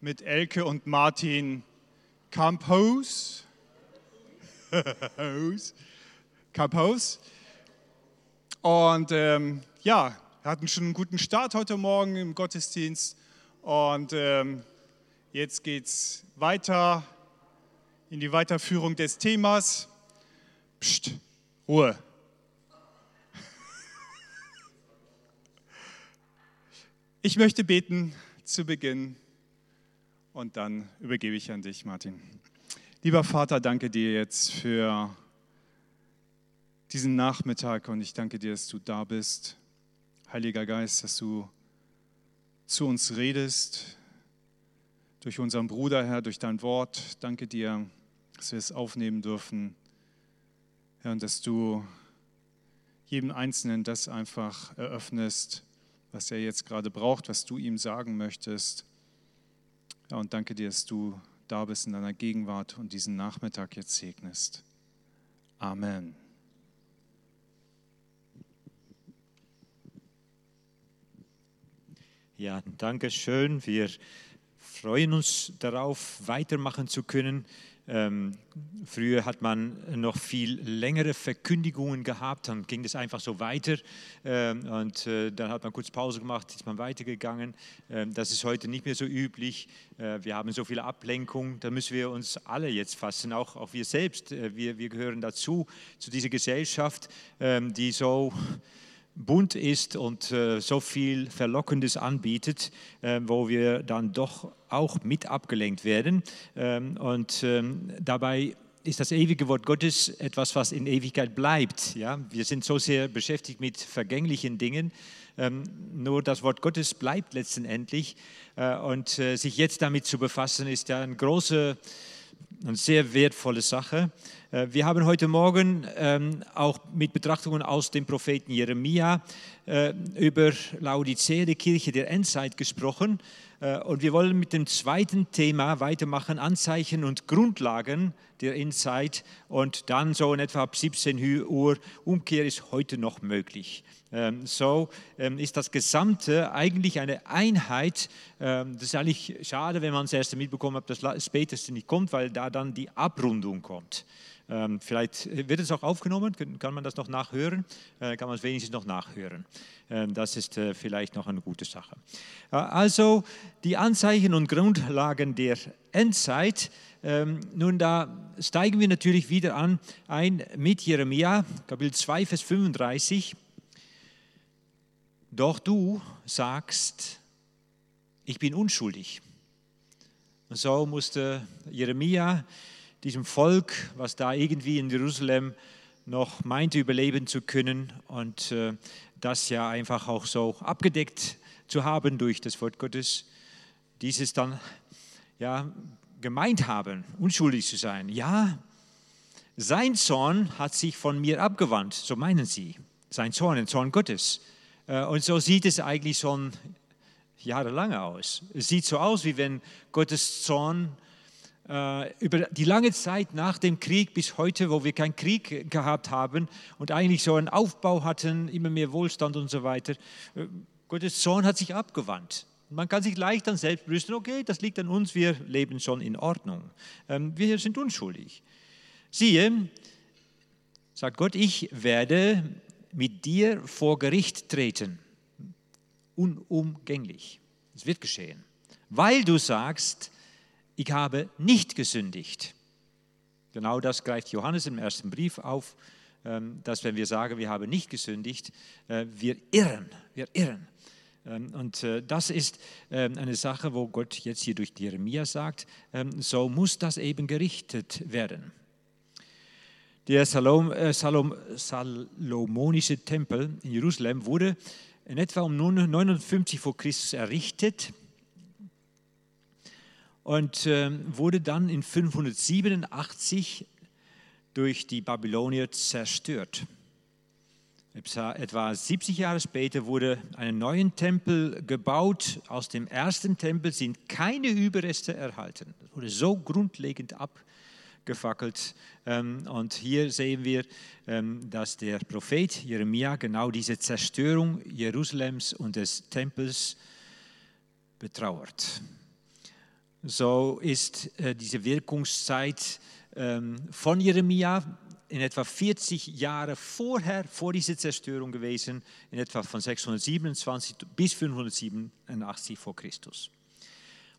mit Elke und Martin Campos. Campos. Und ähm, ja, hatten schon einen guten Start heute Morgen im Gottesdienst. Und ähm, jetzt geht es weiter in die Weiterführung des Themas. Psst, Ruhe. Ich möchte beten zu Beginn und dann übergebe ich an dich, Martin. Lieber Vater, danke dir jetzt für diesen Nachmittag und ich danke dir, dass du da bist. Heiliger Geist, dass du zu uns redest, durch unseren Bruder, Herr, durch dein Wort. Danke dir, dass wir es aufnehmen dürfen, Herr, und dass du jedem Einzelnen das einfach eröffnest, was er jetzt gerade braucht, was du ihm sagen möchtest. Ja, und danke dir, dass du da bist in deiner Gegenwart und diesen Nachmittag jetzt segnest. Amen. Ja, danke schön. Wir freuen uns darauf, weitermachen zu können ähm, früher hat man noch viel längere Verkündigungen gehabt, dann ging es einfach so weiter ähm, und äh, dann hat man kurz Pause gemacht, ist man weitergegangen. Ähm, das ist heute nicht mehr so üblich. Äh, wir haben so viele Ablenkungen, da müssen wir uns alle jetzt fassen, auch, auch wir selbst. Äh, wir, wir gehören dazu, zu dieser Gesellschaft, ähm, die so bunt ist und äh, so viel Verlockendes anbietet, äh, wo wir dann doch auch mit abgelenkt werden. Ähm, und ähm, dabei ist das ewige Wort Gottes etwas, was in Ewigkeit bleibt. Ja? Wir sind so sehr beschäftigt mit vergänglichen Dingen. Ähm, nur das Wort Gottes bleibt letztendlich. Äh, und äh, sich jetzt damit zu befassen, ist ja eine große, eine sehr wertvolle Sache. Äh, wir haben heute Morgen ähm, auch mit Betrachtungen aus dem Propheten Jeremia äh, über Laodicea, die Kirche der Endzeit, gesprochen. Äh, und wir wollen mit dem zweiten Thema weitermachen, Anzeichen und Grundlagen der Endzeit. Und dann so in etwa ab 17 Uhr, Umkehr ist heute noch möglich. Ähm, so ähm, ist das Gesamte eigentlich eine Einheit. Das ist eigentlich schade, wenn man das erste mitbekommen hat, dass das späteste nicht kommt, weil da dann die Abrundung kommt. Ähm, vielleicht wird es auch aufgenommen, kann man das noch nachhören, äh, kann man es wenigstens noch nachhören. Ähm, das ist äh, vielleicht noch eine gute Sache. Äh, also die Anzeichen und Grundlagen der Endzeit. Ähm, nun, da steigen wir natürlich wieder an ein mit Jeremia, Kapitel 2, Vers 35. Doch du sagst, ich bin unschuldig. Und so musste Jeremia diesem Volk, was da irgendwie in Jerusalem noch meinte überleben zu können und äh, das ja einfach auch so abgedeckt zu haben durch das Wort Gottes, dieses dann ja gemeint haben, unschuldig zu sein. Ja, sein Zorn hat sich von mir abgewandt, so meinen sie. Sein Zorn, ein Zorn Gottes. Äh, und so sieht es eigentlich schon jahrelang aus. Es sieht so aus, wie wenn Gottes Zorn äh, über die lange Zeit nach dem Krieg bis heute, wo wir keinen Krieg gehabt haben und eigentlich so einen Aufbau hatten, immer mehr Wohlstand und so weiter, äh, Gottes Zorn hat sich abgewandt. Man kann sich leicht dann selbst brüsten, okay, das liegt an uns, wir leben schon in Ordnung. Ähm, wir sind unschuldig. Siehe, sagt Gott, ich werde mit dir vor Gericht treten. Unumgänglich. Es wird geschehen. Weil du sagst, ich habe nicht gesündigt. Genau das greift Johannes im ersten Brief auf, ähm, dass wenn wir sagen, wir haben nicht gesündigt, äh, wir irren, wir irren. Ähm, und äh, das ist ähm, eine Sache, wo Gott jetzt hier durch Jeremia sagt, so muss das eben gerichtet werden. Der Salom, äh, Salom, Salomonische Tempel in Jerusalem wurde in etwa um 950 vor Christus errichtet und äh, wurde dann in 587 durch die Babylonier zerstört. Etwa 70 Jahre später wurde ein neuer Tempel gebaut. Aus dem ersten Tempel sind keine Überreste erhalten. Das wurde so grundlegend abgefackelt. Ähm, und hier sehen wir, ähm, dass der Prophet Jeremia genau diese Zerstörung Jerusalems und des Tempels betrauert. So ist äh, diese Wirkungszeit ähm, von Jeremia in etwa 40 Jahre vorher, vor dieser Zerstörung gewesen, in etwa von 627 bis 587 vor Christus.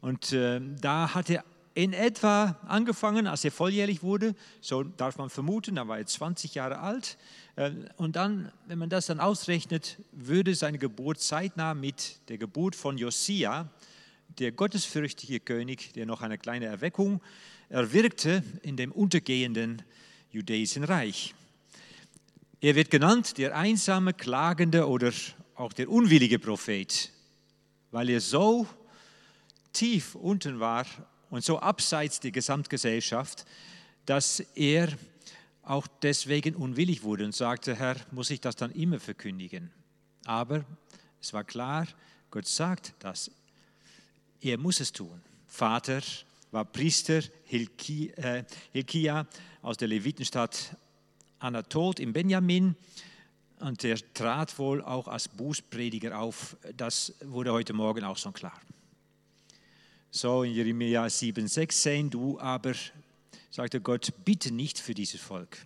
Und äh, da hat er in etwa angefangen, als er volljährig wurde, so darf man vermuten, da war er 20 Jahre alt. Äh, und dann, wenn man das dann ausrechnet, würde seine Geburt zeitnah mit der Geburt von Josia, der gottesfürchtige König, der noch eine kleine Erweckung erwirkte in dem untergehenden jüdischen Reich. Er wird genannt der einsame, klagende oder auch der unwillige Prophet, weil er so tief unten war und so abseits der Gesamtgesellschaft, dass er auch deswegen unwillig wurde und sagte, Herr, muss ich das dann immer verkündigen? Aber es war klar, Gott sagt das, er muss es tun. Vater war Priester äh, Hilkia aus der Levitenstadt Anatol in Benjamin und er trat wohl auch als Bußprediger auf. Das wurde heute Morgen auch schon klar. So in Jeremia 7,6 du aber, sagte Gott, bitte nicht für dieses Volk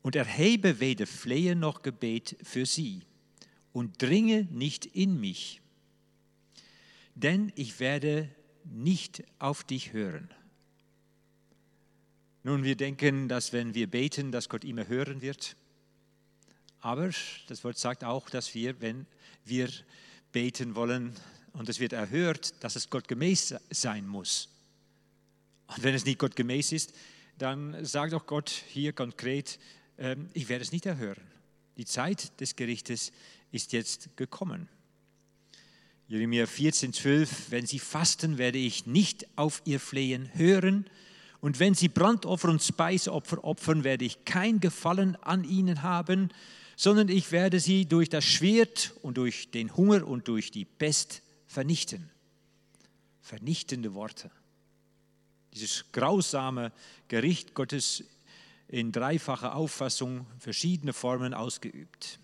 und erhebe weder Flehen noch Gebet für sie und dringe nicht in mich denn ich werde nicht auf dich hören. Nun, wir denken, dass wenn wir beten, dass Gott immer hören wird. Aber das Wort sagt auch, dass wir, wenn wir beten wollen und es wird erhört, dass es Gott gemäß sein muss. Und wenn es nicht Gott gemäß ist, dann sagt auch Gott hier konkret, ähm, ich werde es nicht erhören. Die Zeit des Gerichtes ist jetzt gekommen. Jeremia 14, 12, wenn sie fasten, werde ich nicht auf ihr Flehen hören. Und wenn sie Brandopfer und Speisopfer opfern, werde ich kein Gefallen an ihnen haben, sondern ich werde sie durch das Schwert und durch den Hunger und durch die Pest vernichten. Vernichtende Worte. Dieses grausame Gericht Gottes in dreifacher Auffassung, verschiedene Formen ausgeübt.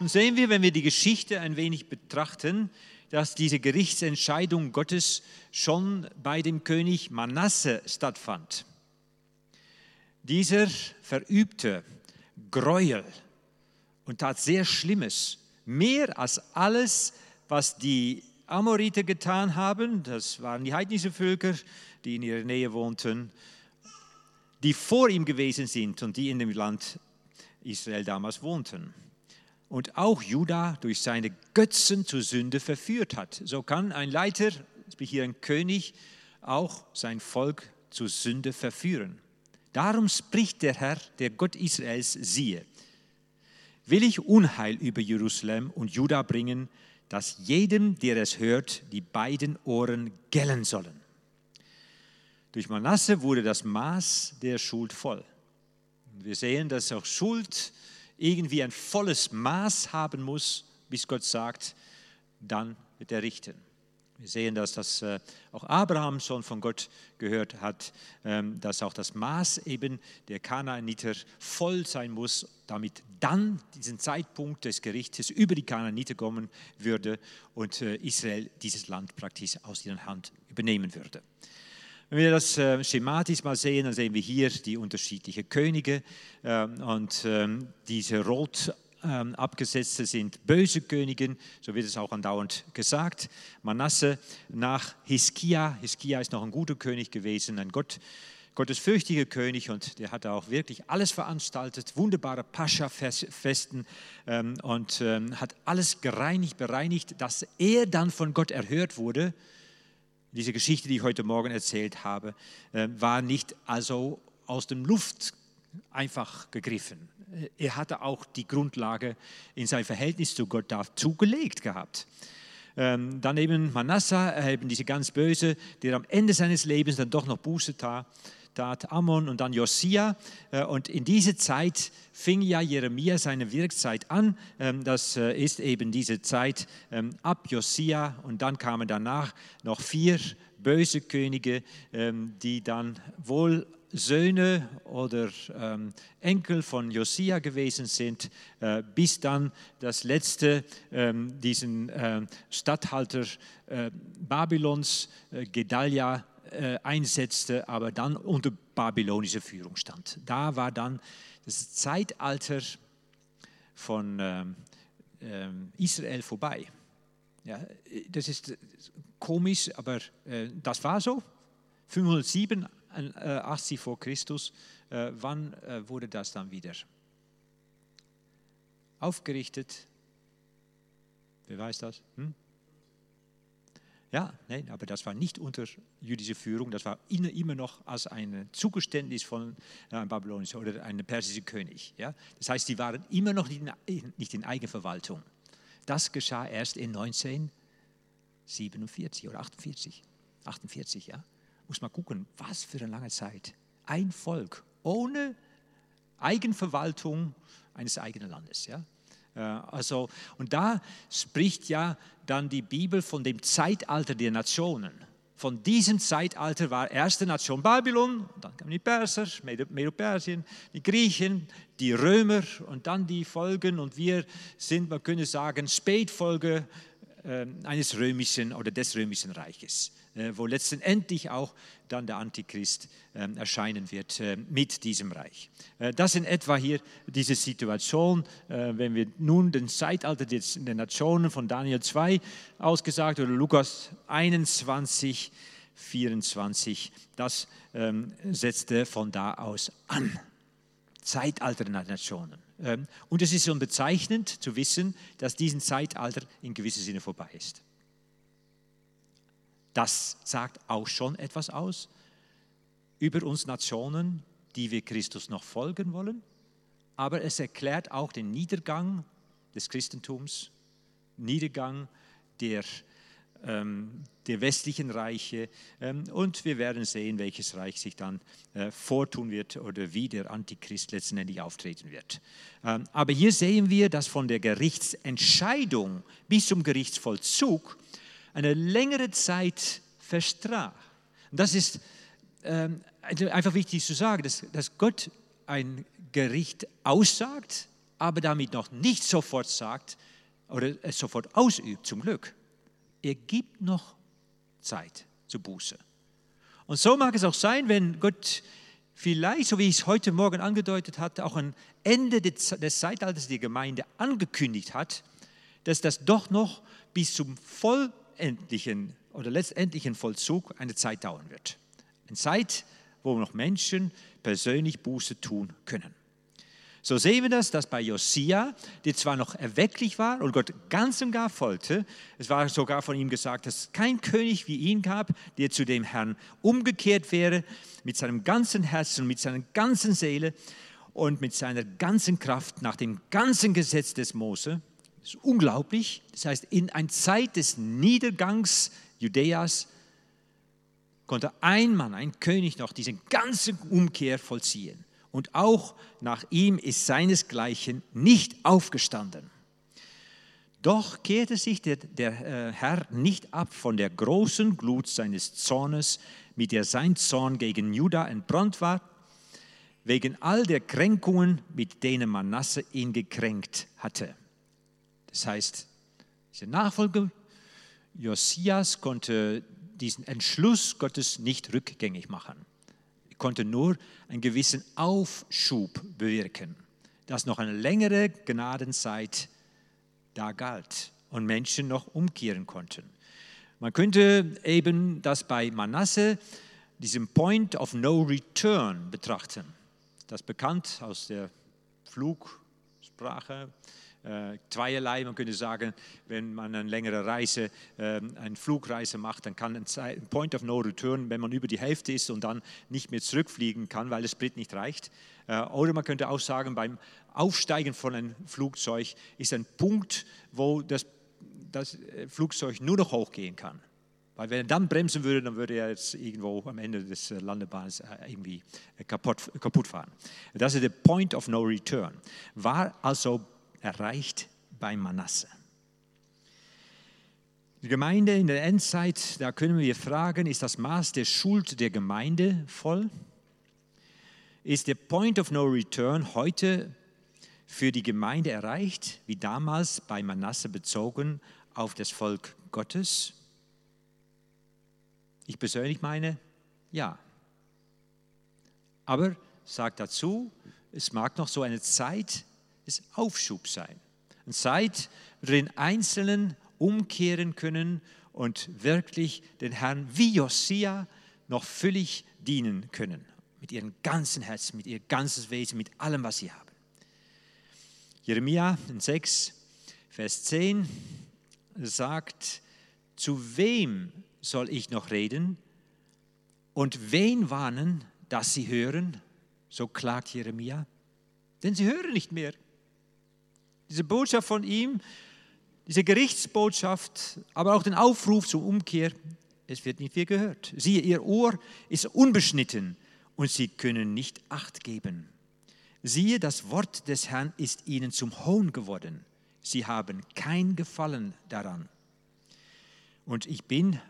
Nun sehen wir, wenn wir die Geschichte ein wenig betrachten, dass diese Gerichtsentscheidung Gottes schon bei dem König Manasse stattfand. Dieser verübte Gräuel und tat sehr Schlimmes, mehr als alles, was die Amoriter getan haben, das waren die heidnischen Völker, die in ihrer Nähe wohnten, die vor ihm gewesen sind und die in dem Land Israel damals wohnten und auch Juda durch seine Götzen zur Sünde verführt hat. So kann ein Leiter, wie hier ein König, auch sein Volk zur Sünde verführen. Darum spricht der Herr, der Gott Israels, siehe, will ich Unheil über Jerusalem und Juda bringen, dass jedem, der es hört, die beiden Ohren gellen sollen. Durch Manasse wurde das Maß der Schuld voll. Wir sehen, dass auch Schuld irgendwie ein volles Maß haben muss, bis Gott sagt, dann wird er richten. Wir sehen, dass das äh, auch Abraham schon von Gott gehört hat, ähm, dass auch das Maß eben der Kanaaniter voll sein muss, damit dann diesen Zeitpunkt des Gerichtes über die Kanaaniter kommen würde und äh, Israel dieses Land praktisch aus ihrer Hand übernehmen würde. Wenn wir das äh, schematisch mal sehen, dann sehen wir hier die unterschiedlichen Könige ähm, und ähm, diese rot abgesetzte sind böse Könige, so wird es auch andauernd gesagt. Manasse nach Hiskia, Hiskia ist noch ein guter König gewesen, ein Gott, gottesfürchtiger König und der hatte auch wirklich alles veranstaltet, wunderbare Pascha-Festen ähm, und ähm, hat alles gereinigt, bereinigt, dass er dann von Gott erhört wurde diese Geschichte, die ich heute Morgen erzählt habe, äh, war nicht also aus dem Luft einfach gegriffen. Er hatte auch die Grundlage in sein Verhältnis zu Gott dazu gelegt gehabt. Ähm, dann eben Manasseh, eben diese ganz Böse, der am Ende seines Lebens dann doch noch Buße tat, tat Ammon und dann Josia. Äh, und in diese Zeit fing ja Jeremia seine Wirkzeit an. Ähm, das äh, ist eben diese Zeit ähm, ab Josia und dann kamen danach noch vier böse Könige, ähm, die dann wohl Söhne oder ähm, Enkel von Josia gewesen sind, äh, bis dann das letzte ähm, diesen äh, Statthalter äh, Babylons, äh, Gedalia, äh, einsetzte, aber dann unter babylonischer Führung stand. Da war dann das Zeitalter von ähm, ähm, Israel vorbei. Ja, das ist komisch, aber äh, das war so. 507 80 vor Christus, äh, wann äh, wurde das dann wieder aufgerichtet? Wer weiß das? Hm? Ja, nein, aber das war nicht unter jüdischer Führung, das war immer noch als ein Zugeständnis von einem babylonischen oder einem persischen König. Ja? Das heißt, sie waren immer noch nicht in Eigenverwaltung. Das geschah erst in 1947 oder 48. 48, ja muss man gucken, was für eine lange Zeit. Ein Volk ohne Eigenverwaltung eines eigenen Landes. Ja? Äh, also, und da spricht ja dann die Bibel von dem Zeitalter der Nationen. Von diesem Zeitalter war erste Nation Babylon, dann kamen die Perser, Medo-Persien, die Griechen, die Römer und dann die Folgen. Und wir sind, man könnte sagen, Spätfolge äh, eines römischen oder des römischen Reiches, wo letztendlich auch dann der Antichrist ähm, erscheinen wird äh, mit diesem Reich. Das in etwa hier diese Situation, wenn wir nun den Zeitalter der Nationen von Daniel 2 ausgesagt oder Lukas 21, 24, das ähm, setzte von da aus an. Zeitalter der Nationen. Ähm, und es ist schon bezeichnend zu wissen, dass diesen Zeitalter in gewissem Sinne vorbei ist. Das sagt auch schon etwas aus über uns Nationen, die wir Christus noch folgen wollen, aber es erklärt auch den Niedergang des Christentums, Niedergang der ähm, der westlichen Reiche. Ähm, und wir werden sehen, welches Reich sich dann äh, vortun wird oder wie der Antichrist letztendlich auftreten wird. Ähm, aber hier sehen wir, dass von der Gerichtsentscheidung bis zum Gerichtsvollzug eine längere Zeit verstrach. Das ist einfach wichtig zu sagen, dass, dass Gott ein Gericht aussagt, aber damit noch nicht sofort sagt oder es sofort ausübt, zum Glück er gibt noch Zeit zur Buße. Und so mag es auch sein, wenn Gott vielleicht, so wie ich es heute Morgen angedeutet hatte, auch ein Ende des, des Zeitalters der Gemeinde angekündigt hat, dass das doch noch bis zum vollendlichen oder letztendlichen Vollzug eine Zeit dauern wird. Eine Zeit, wo noch Menschen persönlich Buße tun können. So sehen wir das, dass bei Josia, der zwar noch erwecklich war und Gott ganz und gar folgte, es war sogar von ihm gesagt, dass es kein König wie ihn gab, der zu dem Herrn umgekehrt wäre, mit seinem ganzen Herzen, mit seiner ganzen Seele und mit seiner ganzen Kraft nach dem ganzen Gesetz des Mose. Das ist unglaublich. Das heißt, in einer Zeit des Niedergangs Judäas konnte ein Mann, ein König noch diese ganze Umkehr vollziehen und auch nach ihm ist seinesgleichen nicht aufgestanden. Doch kehrte sich der, der äh, Herr nicht ab von der großen Glut seines Zornes, mit der sein Zorn gegen Juda entbrannt war, wegen all der Kränkungen, mit denen Manasse ihn gekränkt hatte. Das heißt, der Nachfolger Josias konnte diesen Entschluss Gottes nicht rückgängig machen konnte nur einen gewissen Aufschub bewirken, dass noch eine längere Gnadenzeit da galt und Menschen noch umkehren konnten. Man könnte eben das bei Manasse, diesem Point of No Return betrachten. Das bekannt aus der Flugsprache äh, zweierlei. Man könnte sagen, wenn man eine längere Reise, äh, eine Flugreise macht, dann kann ein Point of No Return, wenn man über die Hälfte ist und dann nicht mehr zurückfliegen kann, weil der Sprit nicht reicht. Äh, oder man könnte auch sagen, beim Aufsteigen von einem Flugzeug ist ein Punkt, wo das, das Flugzeug nur noch hochgehen kann. Weil wenn er dann bremsen würde, dann würde er jetzt irgendwo am Ende des äh, Landebahns äh, irgendwie äh, kaputt, kaputt fahren. Das ist der Point of No Return. War also erreicht bei Manasse. Die Gemeinde in der Endzeit, da können wir fragen, ist das Maß der Schuld der Gemeinde voll? Ist der Point of No Return heute für die Gemeinde erreicht, wie damals bei Manasse bezogen auf das Volk Gottes? Ich persönlich meine, ja. Aber sagt dazu, es mag noch so eine Zeit des Aufschubs sein. Eine Zeit, worin Einzelnen umkehren können und wirklich den Herrn wie Josia noch völlig dienen können. Mit ihrem ganzen Herzen, mit ihr ganzes Wesen, mit allem, was sie haben. Jeremia 6, Vers 10 sagt, zu wem soll ich noch reden und wen warnen, dass sie hören? So klagt Jeremia. Denn sie hören nicht mehr. Diese Botschaft von ihm diese Gerichtsbotschaft, aber auch den Aufruf zur Umkehr, es wird nicht mehr gehört. Siehe, ihr Ohr ist unbeschnitten und sie können nicht Acht geben. Siehe, das Wort des Herrn ist ihnen zum Hohn geworden. Sie haben kein Gefallen daran. Und ich bin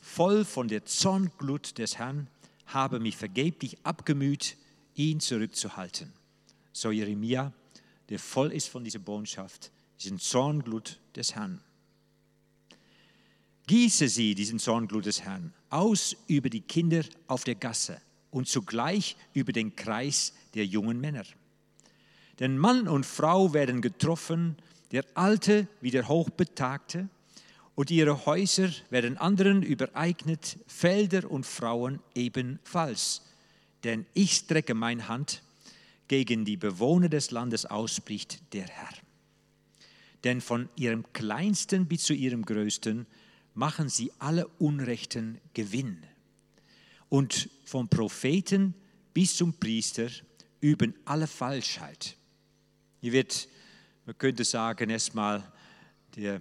voll von der Zornglut des Herrn, habe mich vergeblich abgemüht, ihn zurückzuhalten. So Jeremia, der voll ist von dieser Botschaft, diesen Zornglut des Herrn. Gieße sie, diesen Zornglut des Herrn, aus über die Kinder auf der Gasse und zugleich über den Kreis der jungen Männer. Denn Mann und Frau werden getroffen, der Alte wie der Hochbetagte, und ihre Häuser werden anderen übereignet, Felder und Frauen ebenfalls. Denn ich strecke meine Hand gegen die Bewohner des Landes ausbricht der Herr denn von ihrem kleinsten bis zu ihrem größten machen sie alle Unrechten Gewinn. Und vom Propheten bis zum Priester üben alle Falschheit. Hier wird, man könnte sagen, erstmal der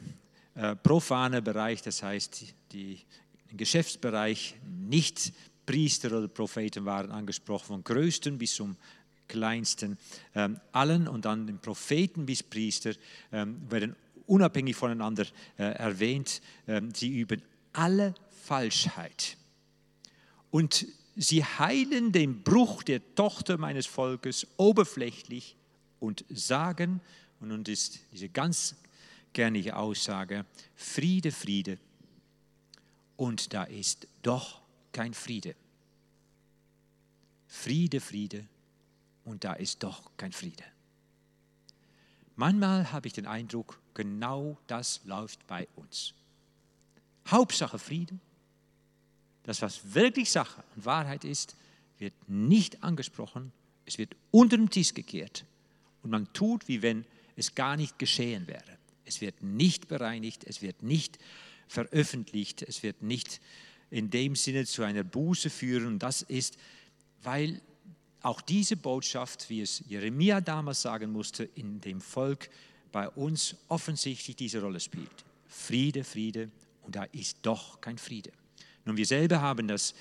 äh, profane Bereich, das heißt die, der Geschäftsbereich, nicht Priester oder Propheten waren angesprochen, vom größten bis zum Kleinsten, ähm, allen und dann den Propheten bis Priester ähm, werden unabhängig voneinander äh, erwähnt. Ähm, sie üben alle Falschheit. Und sie heilen den Bruch der Tochter meines Volkes oberflächlich und sagen, und nun ist diese ganz gernige Aussage, Friede, Friede. Und da ist doch kein Friede. Friede, Friede und da ist doch kein Friede. Manchmal habe ich den Eindruck, genau das läuft bei uns. Hauptsache Friede. Das, was wirklich Sache und Wahrheit ist, wird nicht angesprochen, es wird unter den Tisch gekehrt und man tut, wie wenn es gar nicht geschehen wäre. Es wird nicht bereinigt, es wird nicht veröffentlicht, es wird nicht in dem Sinne zu einer Buße führen. Das ist, weil auch diese Botschaft, wie es Jeremia damals sagen musste, in dem Volk bei uns offensichtlich diese Rolle spielt. Friede, Friede, und da ist doch kein Friede. Nun, wir selber haben das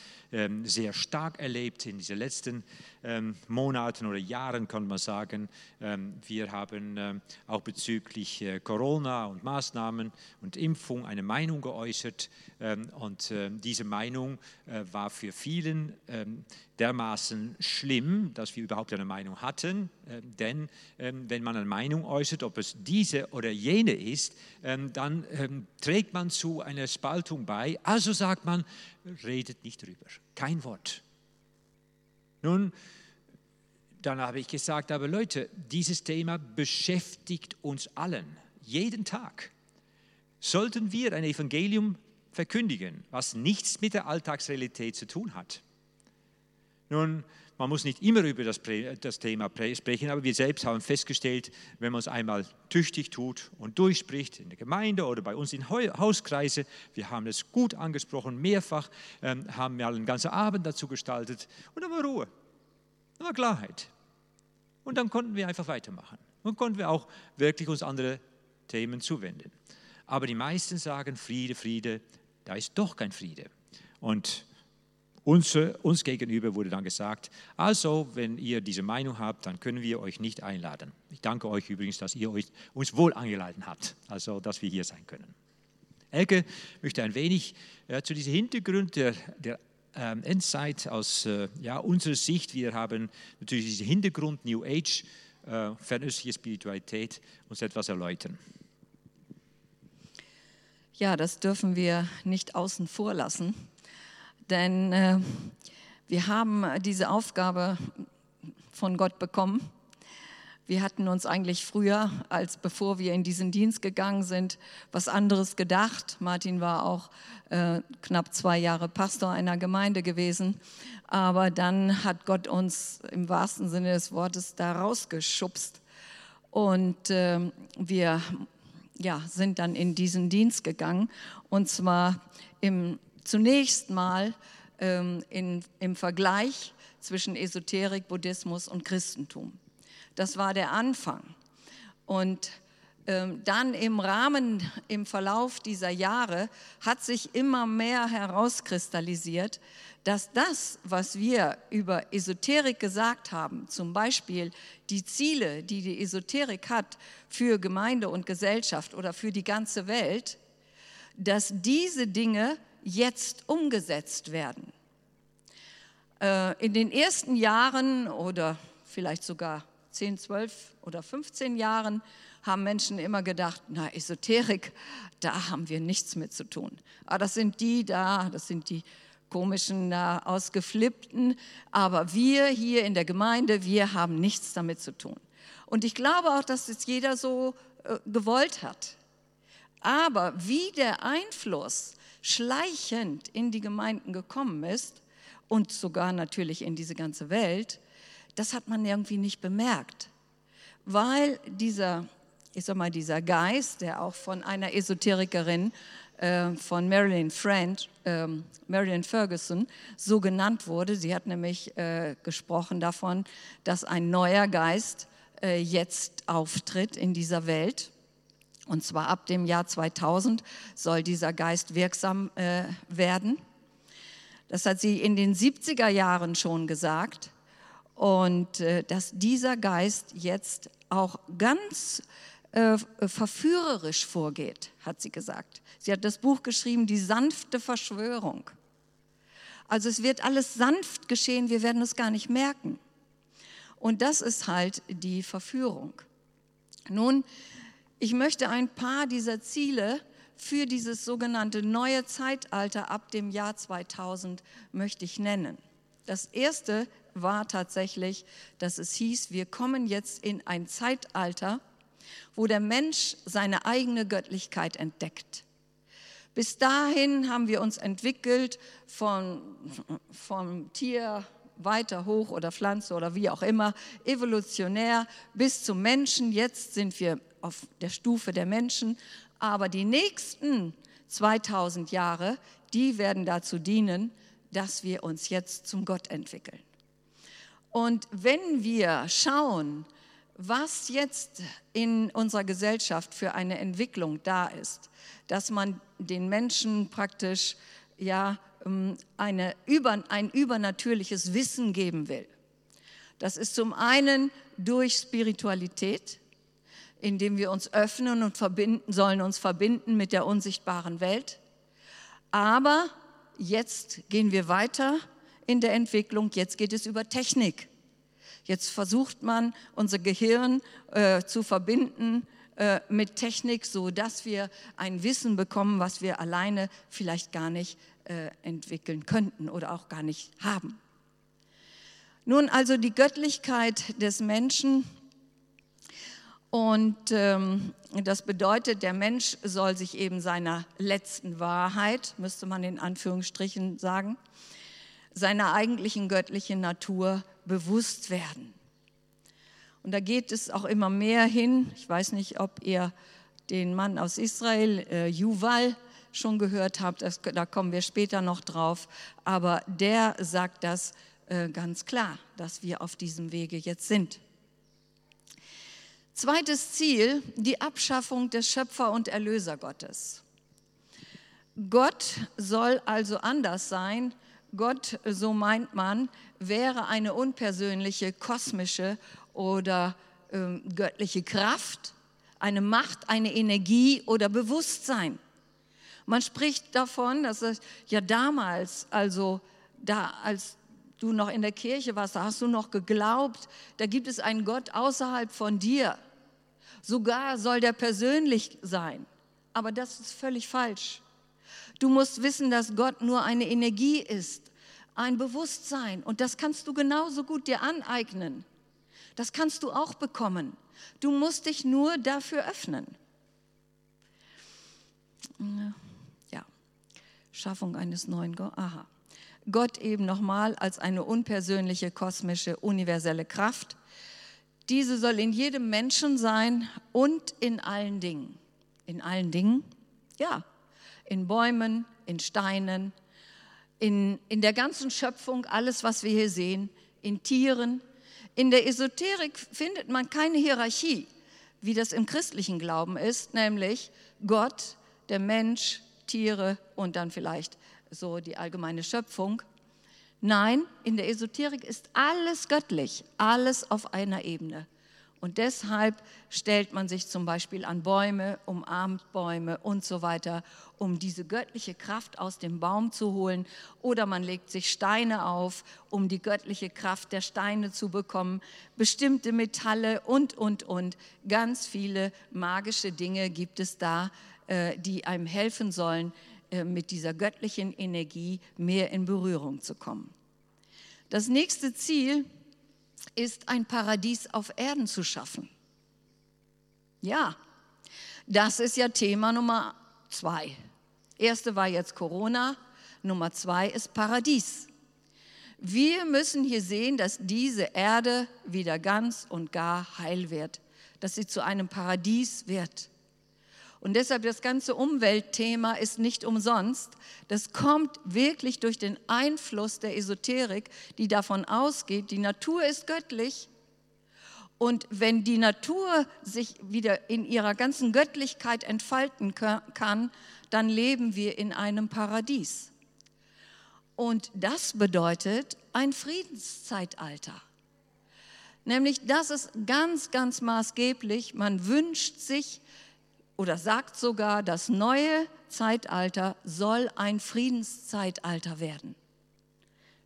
sehr stark erlebt in diesen letzten ähm, Monaten oder Jahren, kann man sagen. Ähm, wir haben ähm, auch bezüglich äh, Corona und Maßnahmen und Impfung eine Meinung geäußert. Ähm, und ähm, diese Meinung äh, war für vielen dermaßen schlimm, dass wir überhaupt eine Meinung hatten. denn wenn man eine Meinung äußert, ob es diese oder jene ist, dann trägt man zu einer Spaltung bei. Also sagt man, redet nicht drüber. Kein Wort. Nun, dann habe ich gesagt, aber Leute, dieses Thema beschäftigt uns allen, jeden Tag. Sollten wir ein Evangelium verkündigen, was nichts mit der Alltagsrealität zu tun hat? Nun, man muss nicht immer über das, das, Thema sprechen, aber wir selbst haben festgestellt, wenn man es einmal tüchtig tut und durchspricht in der Gemeinde oder bei uns in Hauskreise, wir haben es gut angesprochen, mehrfach, ähm, haben wir einen ganzen Abend dazu gestaltet und dann war Ruhe, dann war Klarheit. Und dann konnten wir einfach weitermachen und konnten wir auch wirklich uns andere Themen zuwenden. Aber die meisten sagen Friede, Friede, da ist doch kein Friede. Und uns, uns gegenüber wurde dann gesagt, also wenn ihr diese Meinung habt, dann können wir euch nicht einladen. Ich danke euch übrigens, dass ihr euch, uns wohl eingeladen habt, also dass wir hier sein können. Elke möchte ein wenig ja, zu diesem Hintergrund der, der ähm, Endzeit aus äh, ja, unserer Sicht, wir haben natürlich diesen Hintergrund New Age, äh, fernöstliche Spiritualität, uns etwas erläutern. Ja, das dürfen wir nicht außen vor lassen, denn äh, wir haben diese Aufgabe von Gott bekommen. Wir hatten uns eigentlich früher, als bevor wir in diesen Dienst gegangen sind, was anderes gedacht. Martin war auch äh, knapp zwei Jahre Pastor einer Gemeinde gewesen. Aber dann hat Gott uns im wahrsten Sinne des Wortes da rausgeschubst. Und äh, wir ja, sind dann in diesen Dienst gegangen. Und zwar im, zunächst mal ähm, in, im Vergleich zwischen Esoterik, Buddhismus und Christentum. Das war der Anfang. Und ähm, dann im Rahmen, im Verlauf dieser Jahre hat sich immer mehr herauskristallisiert, dass das, was wir über Esoterik gesagt haben, zum Beispiel die Ziele, die die Esoterik hat für Gemeinde und Gesellschaft oder für die ganze Welt, dass diese Dinge jetzt umgesetzt werden. Äh, in den ersten Jahren oder vielleicht sogar 10, 12 oder 15 Jahren haben Menschen immer gedacht, na, Esoterik, da haben wir nichts mit zu tun. Aber ah, das sind die da, das sind die komischen, na, ausgeflippten, aber wir hier in der Gemeinde, wir haben nichts damit zu tun. Und ich glaube auch, dass es jeder so äh, gewollt hat. Aber wie der Einfluss schleichend in die Gemeinden gekommen ist und sogar natürlich in diese ganze Welt, das hat man irgendwie nicht bemerkt, weil dieser, ich sag mal, dieser Geist, der auch von einer Esoterikerin äh, von Marilyn Friend, äh, Marilyn Ferguson, so genannt wurde. Sie hat nämlich äh, gesprochen davon, dass ein neuer Geist äh, jetzt auftritt in dieser Welt. Und zwar ab dem Jahr 2000 soll dieser Geist wirksam äh, werden. Das hat sie in den 70er Jahren schon gesagt. Und äh, dass dieser Geist jetzt auch ganz äh, verführerisch vorgeht, hat sie gesagt. Sie hat das Buch geschrieben, Die sanfte Verschwörung. Also es wird alles sanft geschehen, wir werden es gar nicht merken. Und das ist halt die Verführung. Nun, ich möchte ein paar dieser Ziele für dieses sogenannte neue Zeitalter ab dem Jahr 2000 möchte ich nennen. Das erste war tatsächlich, dass es hieß, wir kommen jetzt in ein Zeitalter, wo der Mensch seine eigene Göttlichkeit entdeckt. Bis dahin haben wir uns entwickelt von, vom Tier weiter hoch oder Pflanze oder wie auch immer, evolutionär bis zum Menschen. Jetzt sind wir auf der Stufe der Menschen, aber die nächsten 2000 Jahre, die werden dazu dienen, dass wir uns jetzt zum Gott entwickeln. Und wenn wir schauen, was jetzt in unserer Gesellschaft für eine Entwicklung da ist, dass man den Menschen praktisch ja ähm, eine, ein übernatürliches Wissen geben will. Das ist zum einen durch Spiritualität, indem wir uns öffnen und verbinden, sollen uns verbinden mit der unsichtbaren Welt. Aber jetzt gehen wir weiter in der Entwicklung, jetzt geht es über Technik. Jetzt versucht man, unser Gehirn äh, zu verbinden äh, mit Technik, so dass wir ein Wissen bekommen, was wir alleine vielleicht gar nicht äh, entwickeln könnten oder auch gar nicht haben. Nun also die Göttlichkeit des Menschen und ähm, das bedeutet, der Mensch soll sich eben seiner letzten Wahrheit, müsste man in Anführungsstrichen sagen, seiner eigentlichen göttlichen Natur bewusst werden. Und da geht es auch immer mehr hin. Ich weiß nicht, ob ihr den Mann aus Israel, äh, Yuval, schon gehört habt, das, da kommen wir später noch drauf, aber der sagt das äh, ganz klar, dass wir auf diesem Wege jetzt sind. Zweites Ziel, die Abschaffung des Schöpfer und Erlöser Gottes. Gott soll also anders sein. Gott, so meint man, wäre eine unpersönliche, kosmische oder ähm, göttliche Kraft, eine Macht, eine Energie oder Bewusstsein. Man spricht davon, dass es ja damals, also da als du noch in der Kirche warst, da hast du noch geglaubt, da gibt es einen Gott außerhalb von dir. Sogar soll der persönlich sein. Aber das ist völlig falsch. Du musst wissen, dass Gott nur eine Energie ist, ein Bewusstsein. Und das kannst du genauso gut dir aneignen. Das kannst du auch bekommen. Du musst dich nur dafür öffnen. Ja, Schaffung eines neuen Gott. Aha. Gott eben nochmal als eine unpersönliche, kosmische, universelle Kraft, diese soll in jedem Menschen sein und in allen Dingen. In allen Dingen? Ja, in Bäumen, in Steinen, in, in der ganzen Schöpfung, alles, was wir hier sehen, in Tieren. In der Esoterik findet man keine Hierarchie, wie das im christlichen Glauben ist, nämlich Gott, der Mensch, Tiere und dann vielleicht so die allgemeine Schöpfung. Nein, in der Esoterik ist alles göttlich, alles auf einer Ebene. Und deshalb stellt man sich zum Beispiel an Bäume, umarmt Bäume und so weiter, um diese göttliche Kraft aus dem Baum zu holen. Oder man legt sich Steine auf, um die göttliche Kraft der Steine zu bekommen. Bestimmte Metalle und, und, und. Ganz viele magische Dinge gibt es da, äh, die einem helfen sollen, mit dieser göttlichen Energie mehr in Berührung zu kommen. Das nächste Ziel ist, ein Paradies auf Erden zu schaffen. Ja, das ist ja Thema Nummer zwei. Erste war jetzt Corona, Nummer zwei ist Paradies. Wir müssen hier sehen, dass diese Erde wieder ganz und gar heil wird, dass sie zu einem Paradies wird. Und deshalb das ganze Umweltthema ist nicht umsonst. Das kommt wirklich durch den Einfluss der Esoterik, die davon ausgeht, die Natur ist göttlich. Und wenn die Natur sich wieder in ihrer ganzen Göttlichkeit entfalten kann, dann leben wir in einem Paradies. Und das bedeutet ein Friedenszeitalter. Nämlich, das ist ganz, ganz maßgeblich. Man wünscht sich oder sagt sogar, das neue Zeitalter soll ein Friedenszeitalter werden.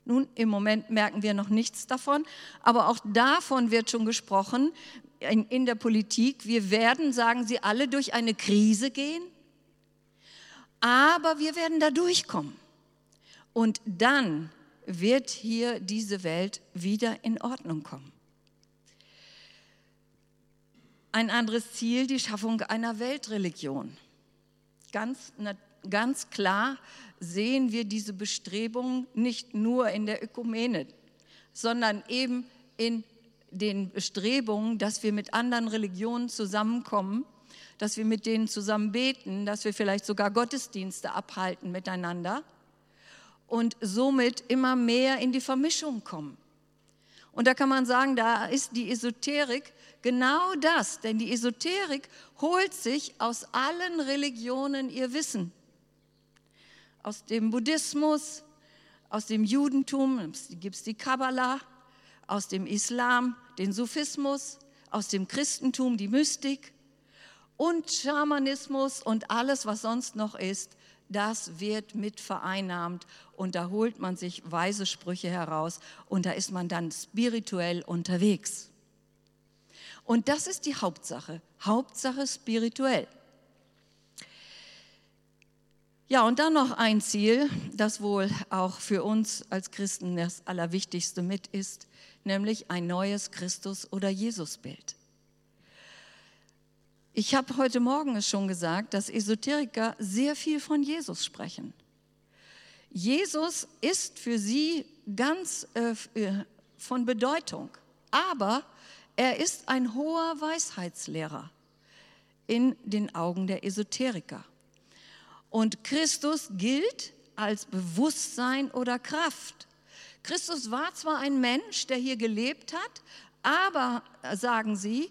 Nun, im Moment merken wir noch nichts davon, aber auch davon wird schon gesprochen in, in, der Politik. Wir werden, sagen sie alle, durch eine Krise gehen, aber wir werden da durchkommen. Und dann wird hier diese Welt wieder in Ordnung kommen. Ein anderes Ziel, die Schaffung einer Weltreligion. Ganz, ganz klar sehen wir diese Bestrebungen nicht nur in der Ökumene, sondern eben in den Bestrebungen, dass wir mit anderen Religionen zusammenkommen, dass wir mit denen zusammen beten, dass wir vielleicht sogar Gottesdienste abhalten miteinander und somit immer mehr in die Vermischung kommen. Und da kann man sagen, da ist die Esoterik genau das, denn die Esoterik holt sich aus allen Religionen ihr Wissen. Aus dem Buddhismus, aus dem Judentum gibt es die Kabbalah, aus dem Islam den Sufismus, aus dem Christentum die Mystik und Schamanismus und alles, was sonst noch ist, das wird mit vereinnahmt und da holt man sich weise Sprüche heraus und da ist man dann spirituell unterwegs. Und das ist die Hauptsache, Hauptsache spirituell. Ja, und dann noch ein Ziel, das wohl auch für uns als Christen das Allerwichtigste mit ist, nämlich ein neues Christus- oder Jesusbild. Ich habe heute Morgen es schon gesagt, dass Esoteriker sehr viel von Jesus sprechen. Jesus ist für sie ganz äh, äh, von Bedeutung, aber er ist ein hoher Weisheitslehrer in den Augen der Esoteriker. Und Christus gilt als Bewusstsein oder Kraft. Christus war zwar ein Mensch, der hier gelebt hat, aber, sagen sie,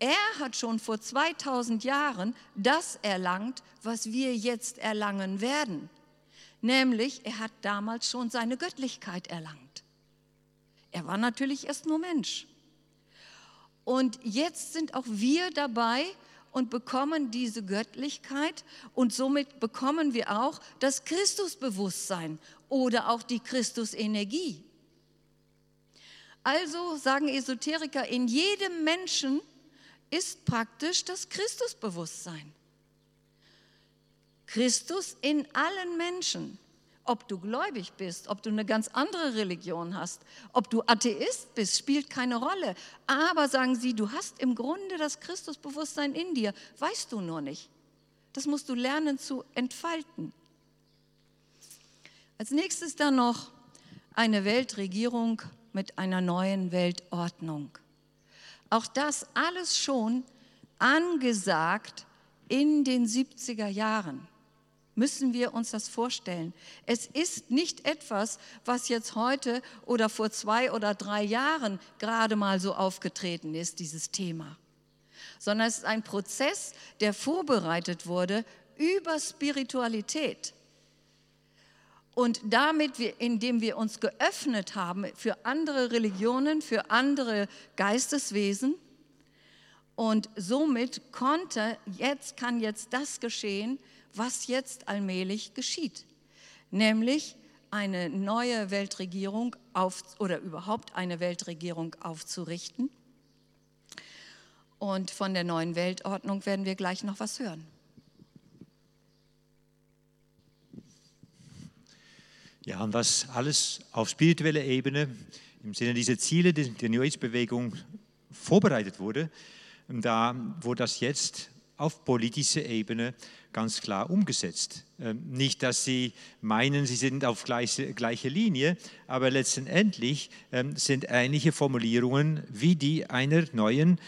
Er hat schon vor 2000 Jahren das erlangt, was wir jetzt erlangen werden. Nämlich, er hat damals schon seine Göttlichkeit erlangt. Er war natürlich erst nur Mensch. Und jetzt sind auch wir dabei und bekommen diese Göttlichkeit und somit bekommen wir auch das Christusbewusstsein oder auch die Christusenergie. Also sagen Esoteriker, in jedem Menschen ist praktisch das Christusbewusstsein. Christus in allen Menschen. Ob du gläubig bist, ob du eine ganz andere Religion hast, ob du Atheist bist, spielt keine Rolle. Aber sagen sie, du hast im Grunde das Christusbewusstsein in dir, weißt du nur nicht. Das musst du lernen zu entfalten. Als nächstes dann noch eine Weltregierung mit einer neuen Weltordnung. Auch das alles schon angesagt in den 70er Jahren. Müssen wir uns das vorstellen? Es ist nicht etwas, was jetzt heute oder vor zwei oder drei Jahren gerade mal so aufgetreten ist, dieses Thema, sondern es ist ein Prozess, der vorbereitet wurde über Spiritualität. Und damit, indem wir uns geöffnet haben für andere Religionen, für andere Geisteswesen, und somit konnte jetzt, kann jetzt das geschehen, was jetzt allmählich geschieht, nämlich eine neue Weltregierung auf, oder überhaupt eine Weltregierung aufzurichten. Und von der neuen Weltordnung werden wir gleich noch was hören. Ja, und was alles auf spiritueller Ebene im Sinne dieser Ziele der New Age-Bewegung vorbereitet wurde, da wurde das jetzt auf politischer Ebene ganz klar umgesetzt. Ähm, nicht, dass Sie meinen, Sie sind auf gleiche, gleiche Linie, aber letztendlich ähm, sind ähnliche Formulierungen wie die einer neuen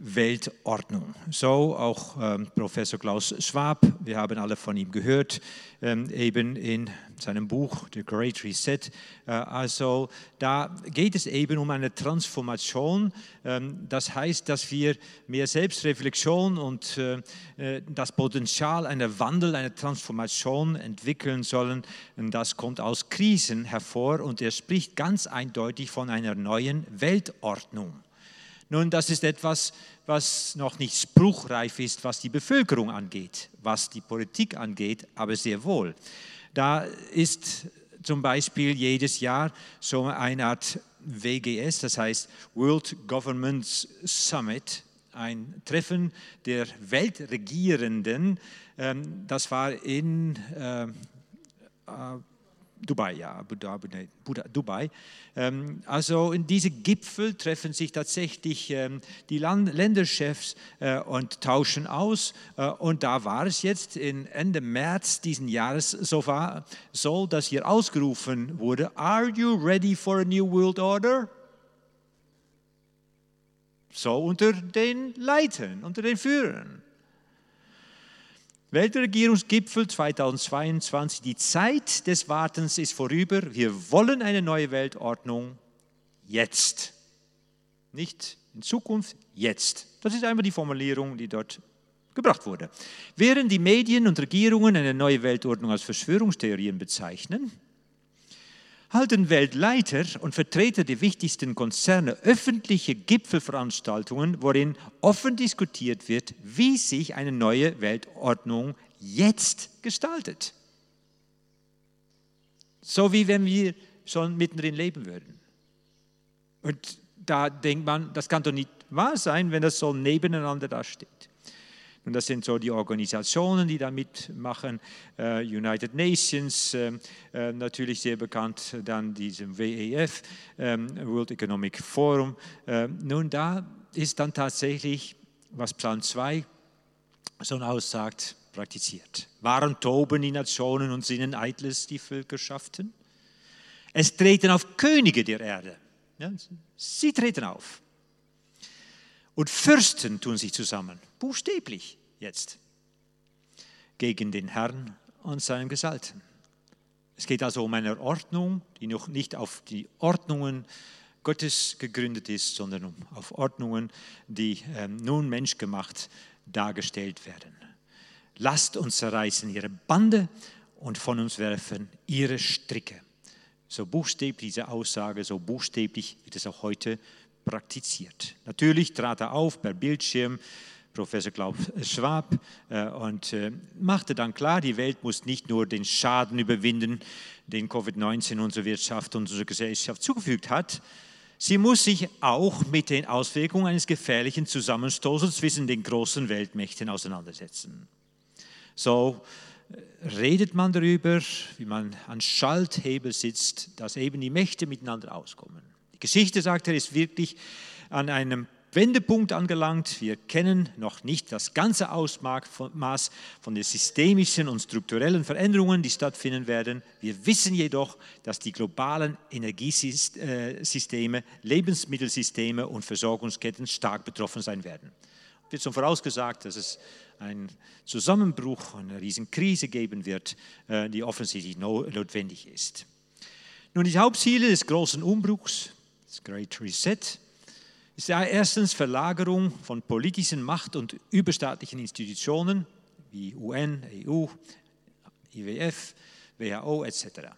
Weltordnung. So auch ähm, Professor Klaus Schwab, wir haben alle von ihm gehört, ähm, eben in seinem Buch The Great Reset. Äh, also da geht es eben um eine Transformation. Ähm, das heißt, dass wir mehr Selbstreflexion und äh, äh, das Potenzial einer Wandel, einer Transformation entwickeln sollen. Und das kommt aus Krisen hervor und er spricht ganz eindeutig von einer neuen Weltordnung. Nun, das ist etwas, was noch nicht spruchreif ist, was die Bevölkerung angeht, was die Politik angeht, aber sehr wohl. Da ist zum Beispiel jedes Jahr so eine Art WGS, das heißt World Government Summit, ein Treffen der Weltregierenden. Ähm, das war in äh, äh, Dubai, ja, Dubai. Ähm, also in diese Gipfel treffen sich tatsächlich ähm, die Länderchefs äh, und tauschen aus. Äh, und da war es jetzt Ende März diesen Jahres so, war, so, dass hier ausgerufen wurde, Are you ready for a new world order? So unter den Leitern, unter den Führern. Weltregierungsgipfel 2022. Die Zeit des Wartens ist vorüber. Wir wollen eine neue Weltordnung jetzt. Nicht in Zukunft, jetzt. Das ist einmal die Formulierung, die dort gebracht wurde. Während die Medien und Regierungen eine neue Weltordnung als Verschwörungstheorien bezeichnen, halten Weltleiter und Vertreter der wichtigsten Konzerne öffentliche Gipfelveranstaltungen, worin offen diskutiert wird, wie sich eine neue Weltordnung jetzt gestaltet. So wie wenn wir schon mittendrin leben würden. Und da denkt man, das kann doch nicht wahr sein, wenn das so nebeneinander da steht. Und das sind so die Organisationen, die da mitmachen. Uh, United Nations, uh, uh, natürlich sehr bekannt, dann diesem WEF, ähm, World Economic Forum. nun, da ist dann tatsächlich, was Psalm 2 so aussagt, praktiziert. Waren toben die Nationen und sinnen eitles die Völkerschaften? Es treten auf Könige der Erde. Ja, sie treten auf. Und Fürsten tun sich zusammen, buchstäblich jetzt, gegen den Herrn und seinen Gesalten. Es geht also um eine Ordnung, die noch nicht auf die Ordnungen Gottes gegründet ist, sondern auf Ordnungen, die ähm, nun menschgemacht dargestellt werden. Lasst uns zerreißen ihre Bande und von uns werfen ihre Stricke. So buchstäblich diese Aussage, so buchstäblich wird es auch heute praktiziert. Natürlich trat er auf per Bildschirm, Professor Klaus Schwab, äh, und äh, machte dann klar, die Welt muss nicht nur den Schaden überwinden, den Covid-19 unserer Wirtschaft und unserer Gesellschaft zugefügt hat, sie muss sich auch mit den Auswirkungen eines gefährlichen Zusammenstoßes zwischen den großen Weltmächten auseinandersetzen. So äh, redet man darüber, wie man an Schalthebel sitzt, dass eben die Mächte miteinander auskommen. Die Geschichte, sagt er, ist wirklich an einem Wendepunkt angelangt. Wir kennen noch nicht das ganze Ausmaß von den systemischen und strukturellen Veränderungen, die stattfinden werden. Wir wissen jedoch, dass die globalen Energiesysteme, Lebensmittelsysteme und Versorgungsketten stark betroffen sein werden. Es wird schon vorausgesagt, dass es einen Zusammenbruch, eine Riesenkrise geben wird, äh, die offensichtlich notwendig ist. Nun, die Hauptziele des großen Umbruchs, das Great Reset, ist ja erstens Verlagerung von politischen Macht- und überstaatlichen Institutionen wie UN, EU, IWF, WHO etc.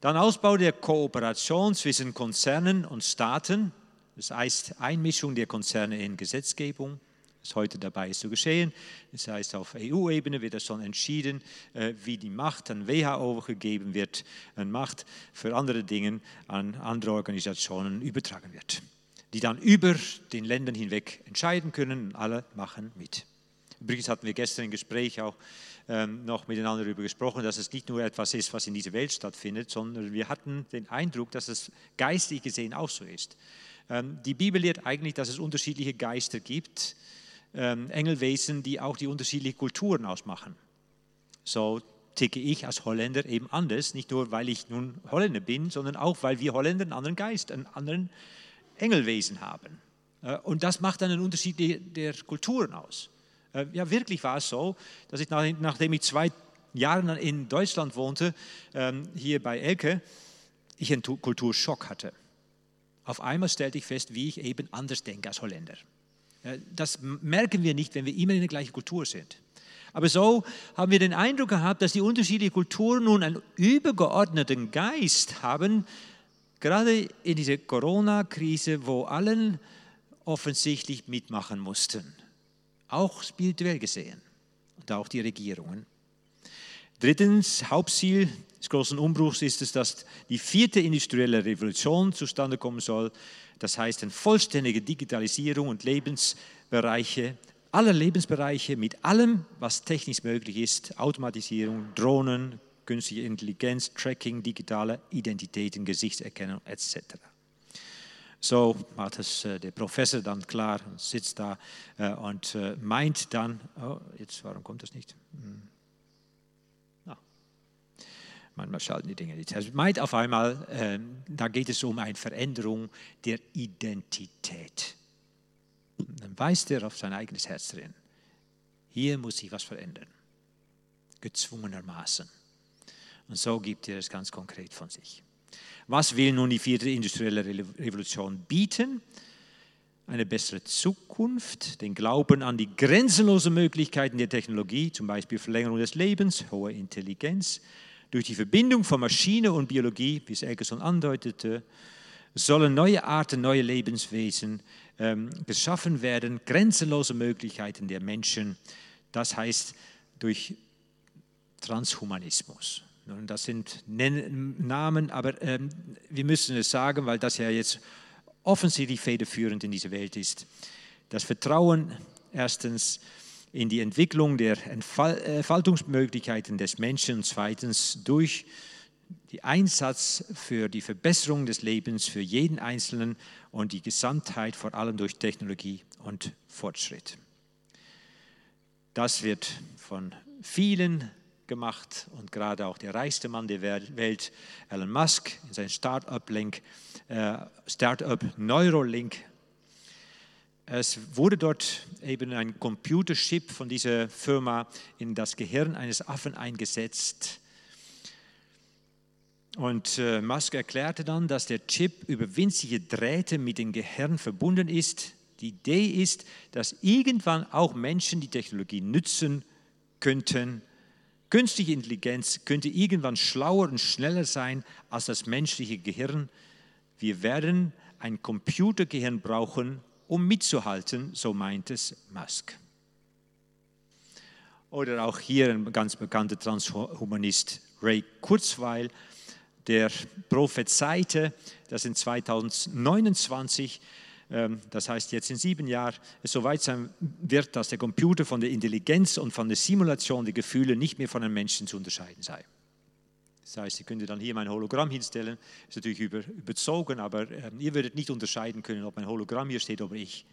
Dann Ausbau der Kooperation zwischen Konzernen und Staaten, das heißt Einmischung der Konzerne in Gesetzgebung, was heute dabei ist zu geschehen. Das heißt, auf EU-Ebene wird es schon entschieden, äh, wie die Macht an WHO gegeben wird, an Macht für andere Dinge an andere Organisationen übertragen wird die dann über den Ländern hinweg entscheiden können. Alle machen mit. Übrigens hatten wir gestern im Gespräch auch ähm, noch miteinander darüber gesprochen, dass es nicht nur etwas ist, was in dieser Welt stattfindet, sondern wir hatten den Eindruck, dass es geistig gesehen auch so ist. Ähm, die Bibel lehrt eigentlich, dass es unterschiedliche Geister gibt, ähm, Engelwesen, die auch die unterschiedlichen Kulturen ausmachen. So ticke ich als Holländer eben anders, nicht nur weil ich nun Holländer bin, sondern auch weil wir Holländer einen anderen Geist, einen anderen Engelwesen haben. Äh, und das macht dann einen Unterschied der Kulturen aus. Äh, ja, wirklich war es so, dass ich, nachdem ich zwei Jahre in Deutschland wohnte, ähm, hier bei Elke, ich einen Kulturschock hatte. Auf einmal stellte ich fest, wie ich eben anders denke als Holländer. Äh, das merken wir nicht, wenn wir immer in der gleichen Kultur sind. Aber so haben wir den Eindruck gehabt, dass die unterschiedlichen Kulturen nun einen übergeordneten Geist haben, Gerade in dieser Corona-Krise, wo allen offensichtlich mitmachen mussten, auch spirituell gesehen und auch die Regierungen. Drittens, Hauptziel des großen Umbruchs ist es, dass die vierte industrielle Revolution zustande kommen soll. Das heißt, eine vollständige Digitalisierung und Lebensbereiche, aller Lebensbereiche mit allem, was technisch möglich ist, Automatisierung, Drohnen, künstliche Intelligenz, Tracking, digitale Identitäten, Gesichtserkennung etc. So macht es äh, der Professor dann klar und sitzt da äh, und äh, meint dann, oh, jetzt, warum kommt das nicht? Hm. Ah. Manchmal schalten die Dinge nicht. Er meint auf einmal, äh, da geht es um eine Veränderung der Identität. dann weist er auf sein eigenes Herz drin. Hier muss sich was verändern. Gezwungenermaßen. Und so gibt er es ganz konkret von sich. Was will nun die vierte industrielle Revolution bieten? Eine bessere Zukunft, den Glauben an die grenzenlosen Möglichkeiten der Technologie, zum Beispiel Verlängerung des Lebens, hohe Intelligenz. Durch die Verbindung von Maschine und Biologie, wie es Elkerson andeutete, sollen neue Arten, neue Lebenswesen ähm, geschaffen werden, grenzenlose Möglichkeiten der Menschen. Das heißt durch Transhumanismus. Das sind Namen, aber ähm, wir müssen es sagen, weil das ja jetzt offensichtlich federführend in dieser Welt ist. Das Vertrauen erstens in die Entwicklung der Entfaltungsmöglichkeiten des Menschen und zweitens durch den Einsatz für die Verbesserung des Lebens für jeden Einzelnen und die Gesamtheit vor allem durch Technologie und Fortschritt. Das wird von vielen gemacht und gerade auch der reichste Mann der Welt, Elon Musk, in sein Startup-Link, äh, Startup Neurolink. Es wurde dort eben ein Computerchip von dieser Firma in das Gehirn eines Affen eingesetzt. und äh, Musk erklärte dann, dass der Chip über winzige Drähte mit dem Gehirn verbunden ist. Die Idee ist, dass irgendwann auch Menschen die Technologie nützen könnten. Künstliche Intelligenz könnte irgendwann schlauer und schneller sein als das menschliche Gehirn. Wir werden ein Computergehirn brauchen, um mitzuhalten, so meint es Musk. Oder auch hier ein ganz bekannter Transhumanist, Ray Kurzweil, der prophezeite, dass in 2029, ähm, das heißt jetzt in sieben Jahren, es soweit sein wird, dass der Computer von der Intelligenz und von der Simulation der Gefühle nicht mehr von einem Menschen zu unterscheiden sei. Das heißt, Sie können dann hier mein Hologramm hinstellen, ist natürlich über, überzogen, aber äh, ihr würdet nicht unterscheiden können, ob mein Hologramm hier steht oder ich.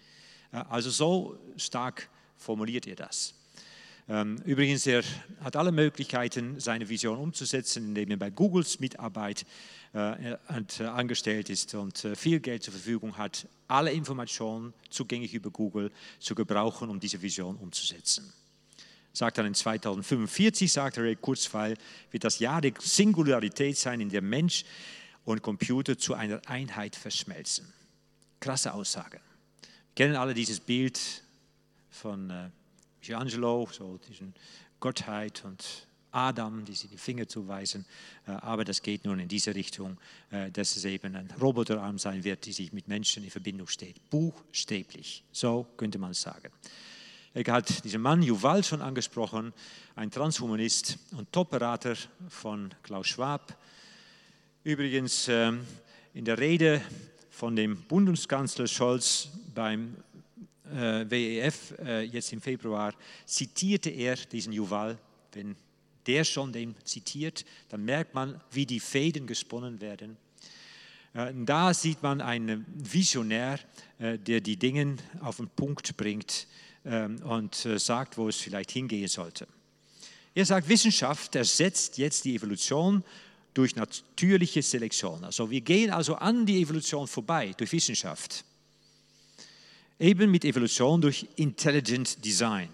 Äh, also so stark formuliert ihr das. Ähm, übrigens, er hat alle Möglichkeiten, seine Vision umzusetzen, indem er bei Googles Mitarbeit äh, äh, angestellt ist und äh, viel Geld zur Verfügung hat, alle Informationen zugänglich über Google zu gebrauchen, um diese Vision umzusetzen. Sagt dann in 2045, sagt Ray Kurzweil, wird das Jahr der Singularität sein, in der Mensch und Computer zu einer Einheit verschmelzen. Krasse Aussage. Wir kennen alle dieses Bild von Michelangelo, so diesen Gottheit und Adam, die sie die Finger zuweisen. Äh, aber das geht nun in diese Richtung, äh, dass es eben ein Roboterarm sein wird, die sich mit Menschen in Verbindung steht. Buchstäblich, so könnte man sagen. Er hat diesen Mann Yuval schon angesprochen, ein Transhumanist und Top-Berater von Klaus Schwab. Übrigens ähm, in der Rede von dem Bundeskanzler Scholz beim äh, WEF äh, jetzt im Februar, zitierte er diesen Yuval. Wenn der schon den zitiert, dann merkt man, wie die Fäden gesponnen werden. Äh, da sieht man einen Visionär, äh, der die Dinge auf den Punkt bringt ähm, und äh, sagt, wo es vielleicht hingehen sollte. Er sagt, Wissenschaft ersetzt jetzt die Evolution durch natürliche Selektion. Also wir gehen also an die Evolution vorbei durch Wissenschaft. Eben mit Evolution durch Intelligent Design.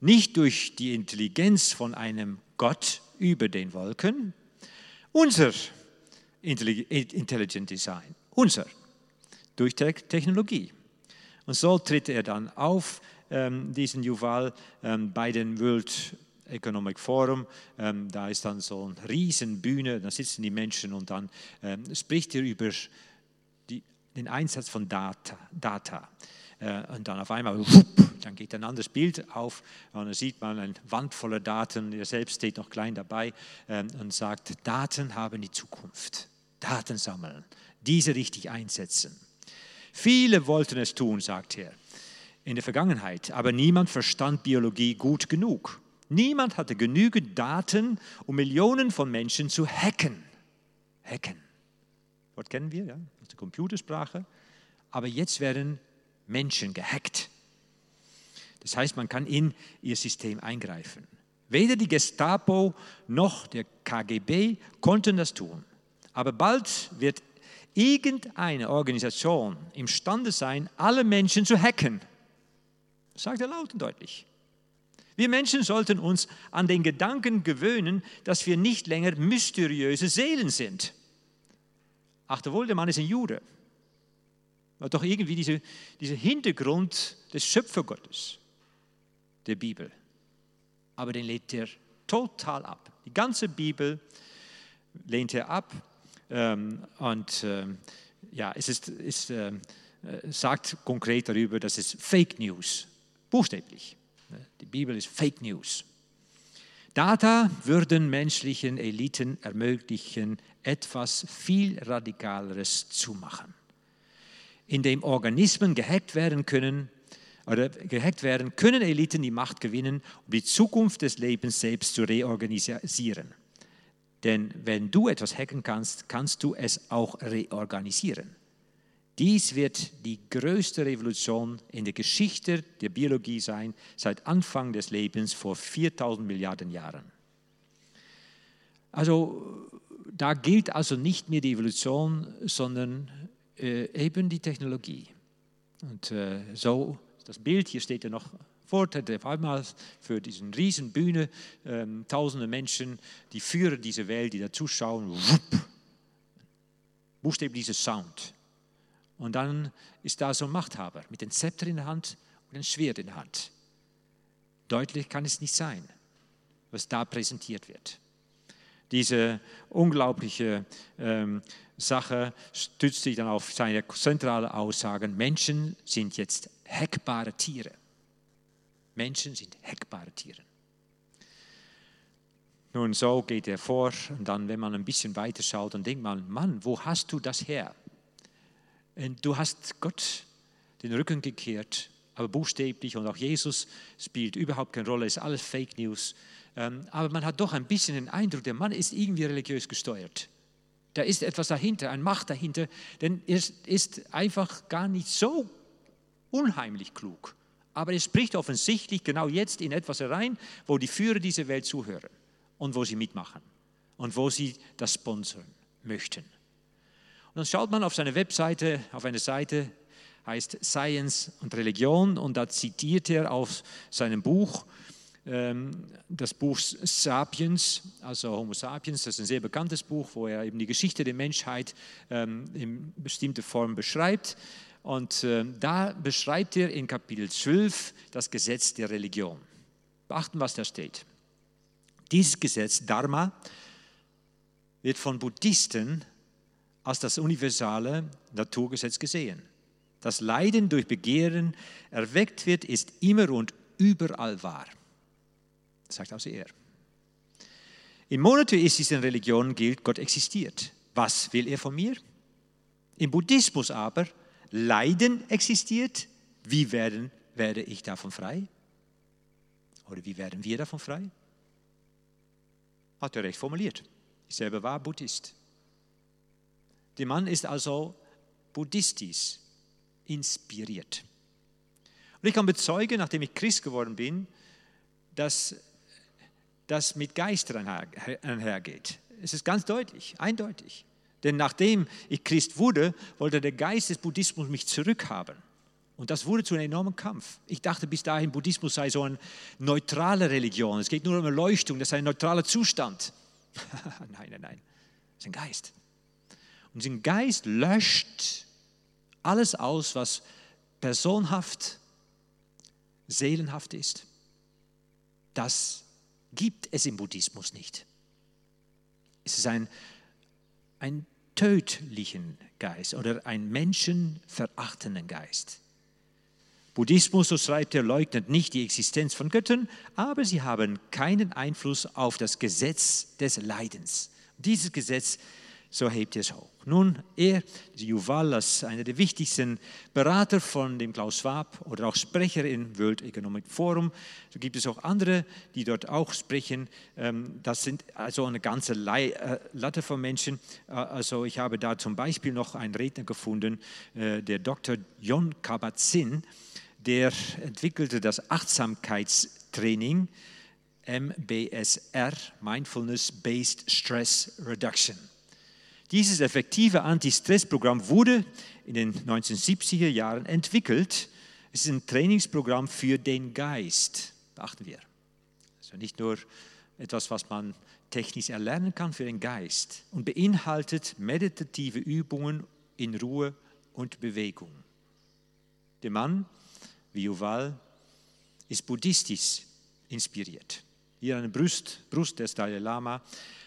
Nicht durch die Intelligenz von einem Gott über den Wolken, unser Intelligent Design, unser, durch Technologie. Und so tritt er dann auf, ähm, diesen Yuval, ähm, bei den World Economic Forum. Ähm, da ist dann so eine Riesenbühne, da sitzen die Menschen und dann spricht er über den Einsatz von Data. Data. Äh, und dann auf einmal, dann geht ein anderes Bild auf und dann sieht man eine Wand voller Daten. Er selbst steht noch klein dabei ähm, und sagt, Daten haben die Zukunft. Daten sammeln, diese richtig einsetzen. Viele wollten es tun, sagt er, in der Vergangenheit, aber niemand verstand Biologie gut genug. Niemand hatte genügend Daten, um Millionen von Menschen zu hacken. Hacken. Wort kennen wir, ja, der Computersprache. Aber jetzt werden Menschen gehackt. Das heißt, man kann in ihr System eingreifen. Weder die Gestapo noch der KGB konnten das tun. Aber bald wird irgendeine Organisation imstande sein, alle Menschen zu hacken. Das sagt er laut und deutlich. Wir Menschen sollten uns an den Gedanken gewöhnen, dass wir nicht länger mysteriöse Seelen sind. Achte wohl, der Mann ist ein Jude. Er doch irgendwie diese, dieser Hintergrund des Schöpfergottes der Bibel. Aber den lehnt er total ab. Die ganze Bibel lehnt er ab. Ähm, und ähm, ja, es ist, ist ähm, äh, sagt konkret darüber, dass es Fake News, buchstäblich. Die Bibel ist Fake News. Data würden menschlichen Eliten ermöglichen, etwas viel Radikaleres zu machen, indem Organismen gehackt werden können, oder gehackt werden, können Eliten die Macht gewinnen, um die Zukunft des Lebens selbst zu reorganisieren. Denn wenn du etwas hacken kannst, kannst du es auch reorganisieren. Dies wird die größte Revolution in der Geschichte der Biologie sein, seit Anfang des Lebens vor 4000 Milliarden Jahren. Also da gilt also nicht mehr die Evolution, sondern äh, eben die Technologie. Und äh, so, das Bild, hier steht ja noch hat auf einmal für diesen riesen Bühne ähm, tausende Menschen, die Führer dieser Welt, die da zuschauen, buchstäblich dieser Sound. Und dann ist da so ein Machthaber mit dem Zepter in der Hand und einem Schwert in der Hand. Deutlich kann es nicht sein, was da präsentiert wird. Diese unglaubliche ähm, Sache stützt sich dann auf seine zentrale Aussagen, Menschen sind jetzt hackbare Tiere. Menschen sind hackbare Tiere. Nun, so geht er vor und dann, wenn man ein bisschen weiter schaut, dann denkt man, Mann, wo hast du das her? Und du hast Gott den Rücken gekehrt, aber buchstäblich und auch Jesus spielt überhaupt keine Rolle, ist alles Fake News. Ähm, aber man hat doch ein bisschen den Eindruck, der Mann ist irgendwie religiös gesteuert. Da ist etwas dahinter, eine Macht dahinter, denn er ist einfach gar nicht so unheimlich klug. Aber er spricht offensichtlich genau jetzt in etwas herein, wo die Führer dieser Welt zuhören und wo sie mitmachen und wo sie das sponsern möchten. Und dann schaut man auf seine Webseite, auf eine Seite, heißt Science und Religion, und da zitiert er aus seinem Buch ähm, das Buch Sapiens, also Homo Sapiens, das ist ein sehr bekanntes Buch, wo er eben die Geschichte der Menschheit ähm, in bestimmter Form beschreibt. Und ähm, da beschreibt er in Kapitel 12 das Gesetz der Religion. Beachten, was da steht. Dieses Gesetz, Dharma, wird von Buddhisten als das universale Naturgesetz gesehen. Das Leiden durch Begehren erweckt wird, ist immer und überall wahr sagt also er. In monotheistischen Religionen gilt, Gott existiert. Was will er von mir? Im Buddhismus aber, Leiden existiert. Wie werden, werde ich davon frei? Oder wie werden wir davon frei? Hat er recht formuliert. Ich selber war Buddhist. Der Mann ist also buddhistisch inspiriert. Und ich kann bezeugen, nachdem ich Christ geworden bin, dass das mit Geistern einhergeht. Es ist ganz deutlich, eindeutig. Denn nachdem ich Christ wurde, wollte der Geist des Buddhismus mich zurückhaben. Und das wurde zu einem enormen Kampf. Ich dachte bis dahin, Buddhismus sei so eine neutrale Religion. Es geht nur um Erleuchtung, das sei ein neutraler Zustand. nein, nein, nein. Es ist ein Geist. Und sein Geist löscht alles aus, was personhaft, seelenhaft ist. Das gibt es im Buddhismus nicht. Es ist ein, ein tödlichen Geist oder ein menschenverachtenden Geist. Buddhismus, so schreibt er, leugnet nicht die Existenz von Göttern, aber sie haben keinen Einfluss auf das Gesetz des Leidens. Dieses Gesetz so hebt es hoch. Nun, er, Yuval, als einer der wichtigsten Berater von dem Klaus Schwab oder auch Sprecher im World Economic Forum, so gibt es auch andere, die dort auch sprechen. Ähm, das sind also eine ganze äh, Latte von Menschen. Äh, also ich habe da zum Beispiel noch einen Redner gefunden, äh, der Dr. Jon Kabat-Zinn, der entwickelte das Achtsamkeitstraining MBSR, Mindfulness Based Stress Reduction. Dieses effektive Anti-Stress-Programm wurde in den 1970er Jahren entwickelt. Es ist ein Trainingsprogramm für den Geist, beachten wir. Also nicht nur etwas, was man technisch erlernen kann für den Geist und beinhaltet meditative Übungen in Ruhe und Bewegung. Der Mann, wie Yuval, ist buddhistisch inspiriert. Hier der Brust, Brust des Dalai Lama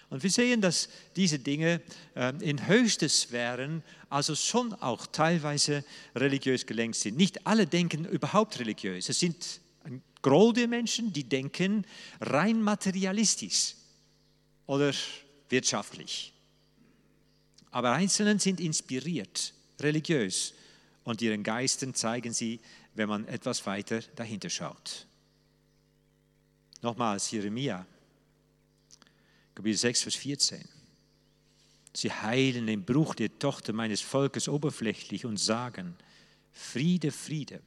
und wir sehen, dass diese Dinge ähm, in höchsten Sphären also schon auch teilweise religiös gelenkt sind. Nicht alle denken überhaupt religiös. Es sind ein Groll der Menschen, die denken rein materialistisch oder wirtschaftlich. Aber Einzelne sind inspiriert, religiös. Und ihren Geisten zeigen sie, wenn man etwas weiter dahinter schaut. Nochmals Jeremia Kapitel 6, Vers 14. Sie heilen den Bruch der Tochter meines Volkes oberflächlich und sagen, Friede, Friede.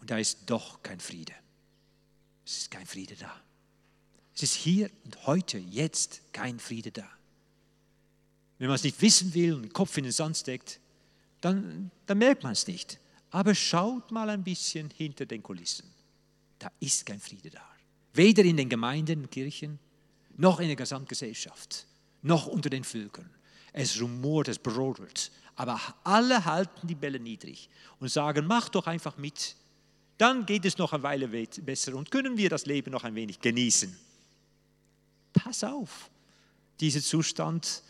Und da ist doch kein Friede. Es ist kein Friede da. Es ist hier und heute, jetzt kein Friede da. Wenn man es nicht wissen will und den Kopf in den Sand steckt, dann, dann merkt man es nicht. Aber schaut mal ein bisschen hinter den Kulissen. da ist kein Friede da. Weder in den Gemeinden, Kirchen, noch in der Gesamtgesellschaft, noch unter den Völkern. Es rumort, es brodelt. Aber alle halten die Bälle niedrig und sagen, mach doch einfach mit. Dann geht es noch eine Weile besser und können wir das Leben noch ein wenig genießen. Pass auf, dieser Zustand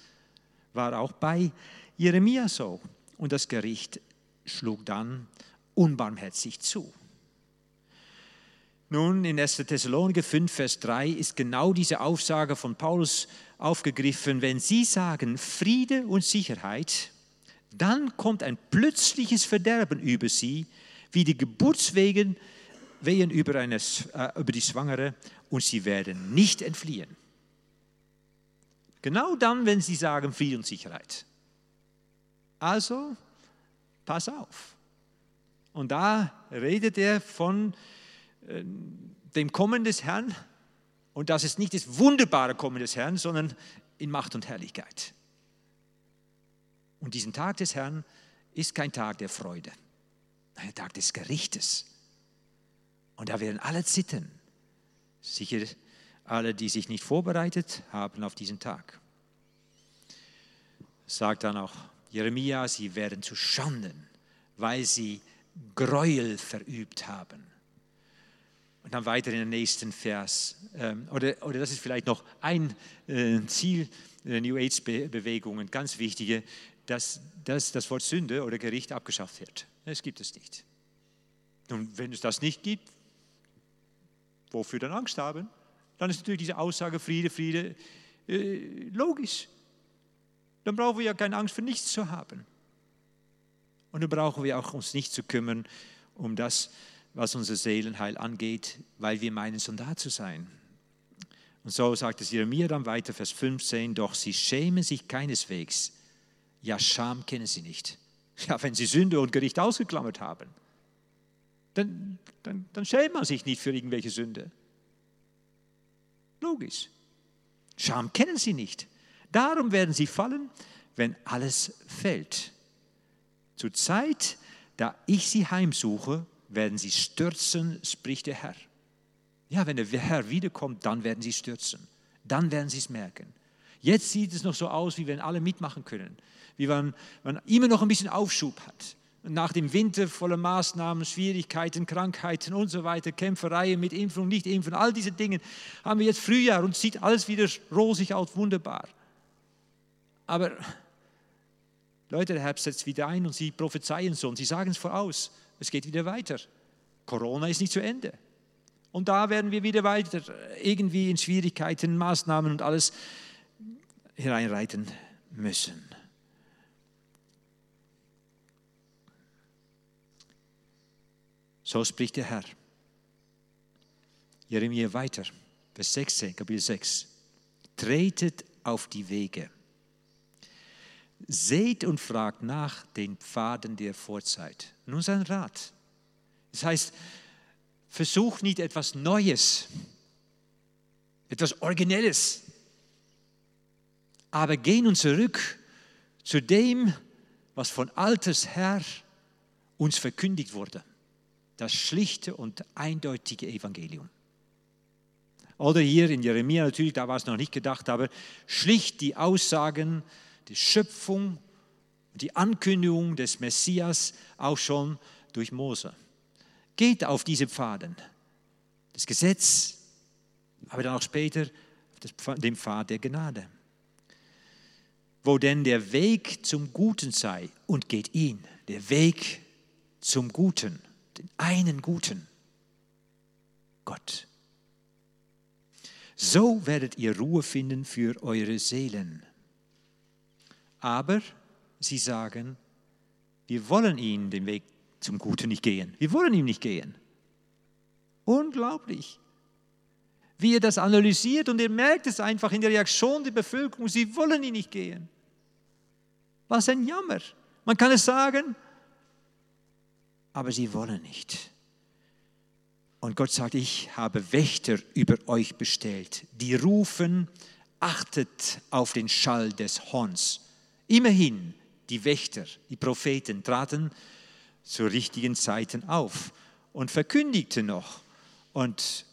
war auch bei Jeremia so. Und das Gericht schlug dann unbarmherzig zu. Nun, in 1. Thessaloniker 5, Vers 3 ist genau diese Aussage von Paulus aufgegriffen. Wenn Sie sagen Friede und Sicherheit, dann kommt ein plötzliches Verderben über Sie, wie die Geburtswehen wehen über, eine, äh, über die Schwangere und sie werden nicht entfliehen. Genau dann, wenn Sie sagen Friede und Sicherheit. Also, pass auf. Und da redet er von dem Kommen des Herrn. Und das ist nicht das wunderbare Kommen des Herrn, sondern in Macht und Herrlichkeit. Und diesen Tag des Herrn ist kein Tag der Freude, ein Tag des Gerichtes. Und da werden alle zittern. Sicher alle, die sich nicht vorbereitet haben auf diesen Tag. Sagt dann auch Jeremia, sie werden zu Schanden, weil sie Gräuel verübt haben. Und dann weiter in den nächsten Vers. Ähm, oder, oder das ist vielleicht noch ein äh, Ziel der New Age-Bewegungen, ganz wichtige, dass, dass das Wort Sünde oder Gericht abgeschafft wird. Es gibt es nicht. Und wenn es das nicht gibt, wofür dann Angst haben? Dann ist natürlich diese Aussage Friede, Friede äh, logisch. Dann brauchen wir ja keine Angst für nichts zu haben. Und dann brauchen wir auch uns nicht zu kümmern um das, was unser Seelenheil angeht, weil wir meinen, Soldat zu sein. Und so sagt es Jeremia dann weiter, Vers 15, doch sie schämen sich keineswegs. Ja, Scham kennen sie nicht. Ja, wenn sie Sünde und Gericht ausgeklammert haben, dann, dann, dann schämt man sich nicht für irgendwelche Sünde. Logisch. Scham kennen sie nicht. Darum werden sie fallen, wenn alles fällt. Zur Zeit, da ich sie heimsuche, werden sie stürzen, spricht der Herr. Ja, wenn der Herr wiederkommt, dann werden sie stürzen. Dann werden sie es merken. Jetzt sieht es noch so aus, wie wenn alle mitmachen können. Wie wenn man immer noch ein bisschen Aufschub hat. Nach dem Winter voller Maßnahmen, Schwierigkeiten, Krankheiten und so weiter, Kämpfereien mit Impfung, nicht Impfen, all diese Dinge, haben wir jetzt Frühjahr und sieht alles wieder rosig aus, wunderbar. Aber Leute, der Herbst setzt wieder ein und sie prophezeien so und sie sagen es voraus, es geht wieder weiter. Corona ist nicht zu Ende. Und da werden wir wieder weiter irgendwie in Schwierigkeiten, Maßnahmen und alles hereinreiten müssen. So spricht der Herr. Jeremia weiter, Vers 16, Kapitel 6. Tretet auf die Wege Seht und fragt nach den Pfaden der Vorzeit. Nun sein Rat. Das heißt, versuch nicht etwas Neues, etwas Originelles, aber geh nun zurück zu dem, was von alters her uns verkündigt wurde. Das schlichte und eindeutige Evangelium. Oder hier in Jeremia natürlich, da war es noch nicht gedacht, aber schlicht die Aussagen die Schöpfung, die Ankündigung des Messias auch schon durch Mose. Geht auf diese Pfaden. Das Gesetz, aber dann auch später den Pfad der Gnade. Wo denn der Weg zum Guten sei und geht ihn, der Weg zum Guten, den einen Guten, Gott. So werdet ihr Ruhe finden für eure Seelen. Aber sie sagen, wir wollen ihn den Weg zum Guten nicht gehen. Wir wollen ihm nicht gehen. Unglaublich. Wie er das analysiert und er merkt es einfach in der Reaktion der Bevölkerung, sie wollen ihn nicht gehen. Was ein Jammer. Man kann es sagen, aber sie wollen nicht. Und Gott sagt, ich habe Wächter über euch bestellt, die rufen, achtet auf den Schall des Horns. Immerhin, die Wächter, die Propheten traten zu richtigen Zeiten auf und verkündigten noch und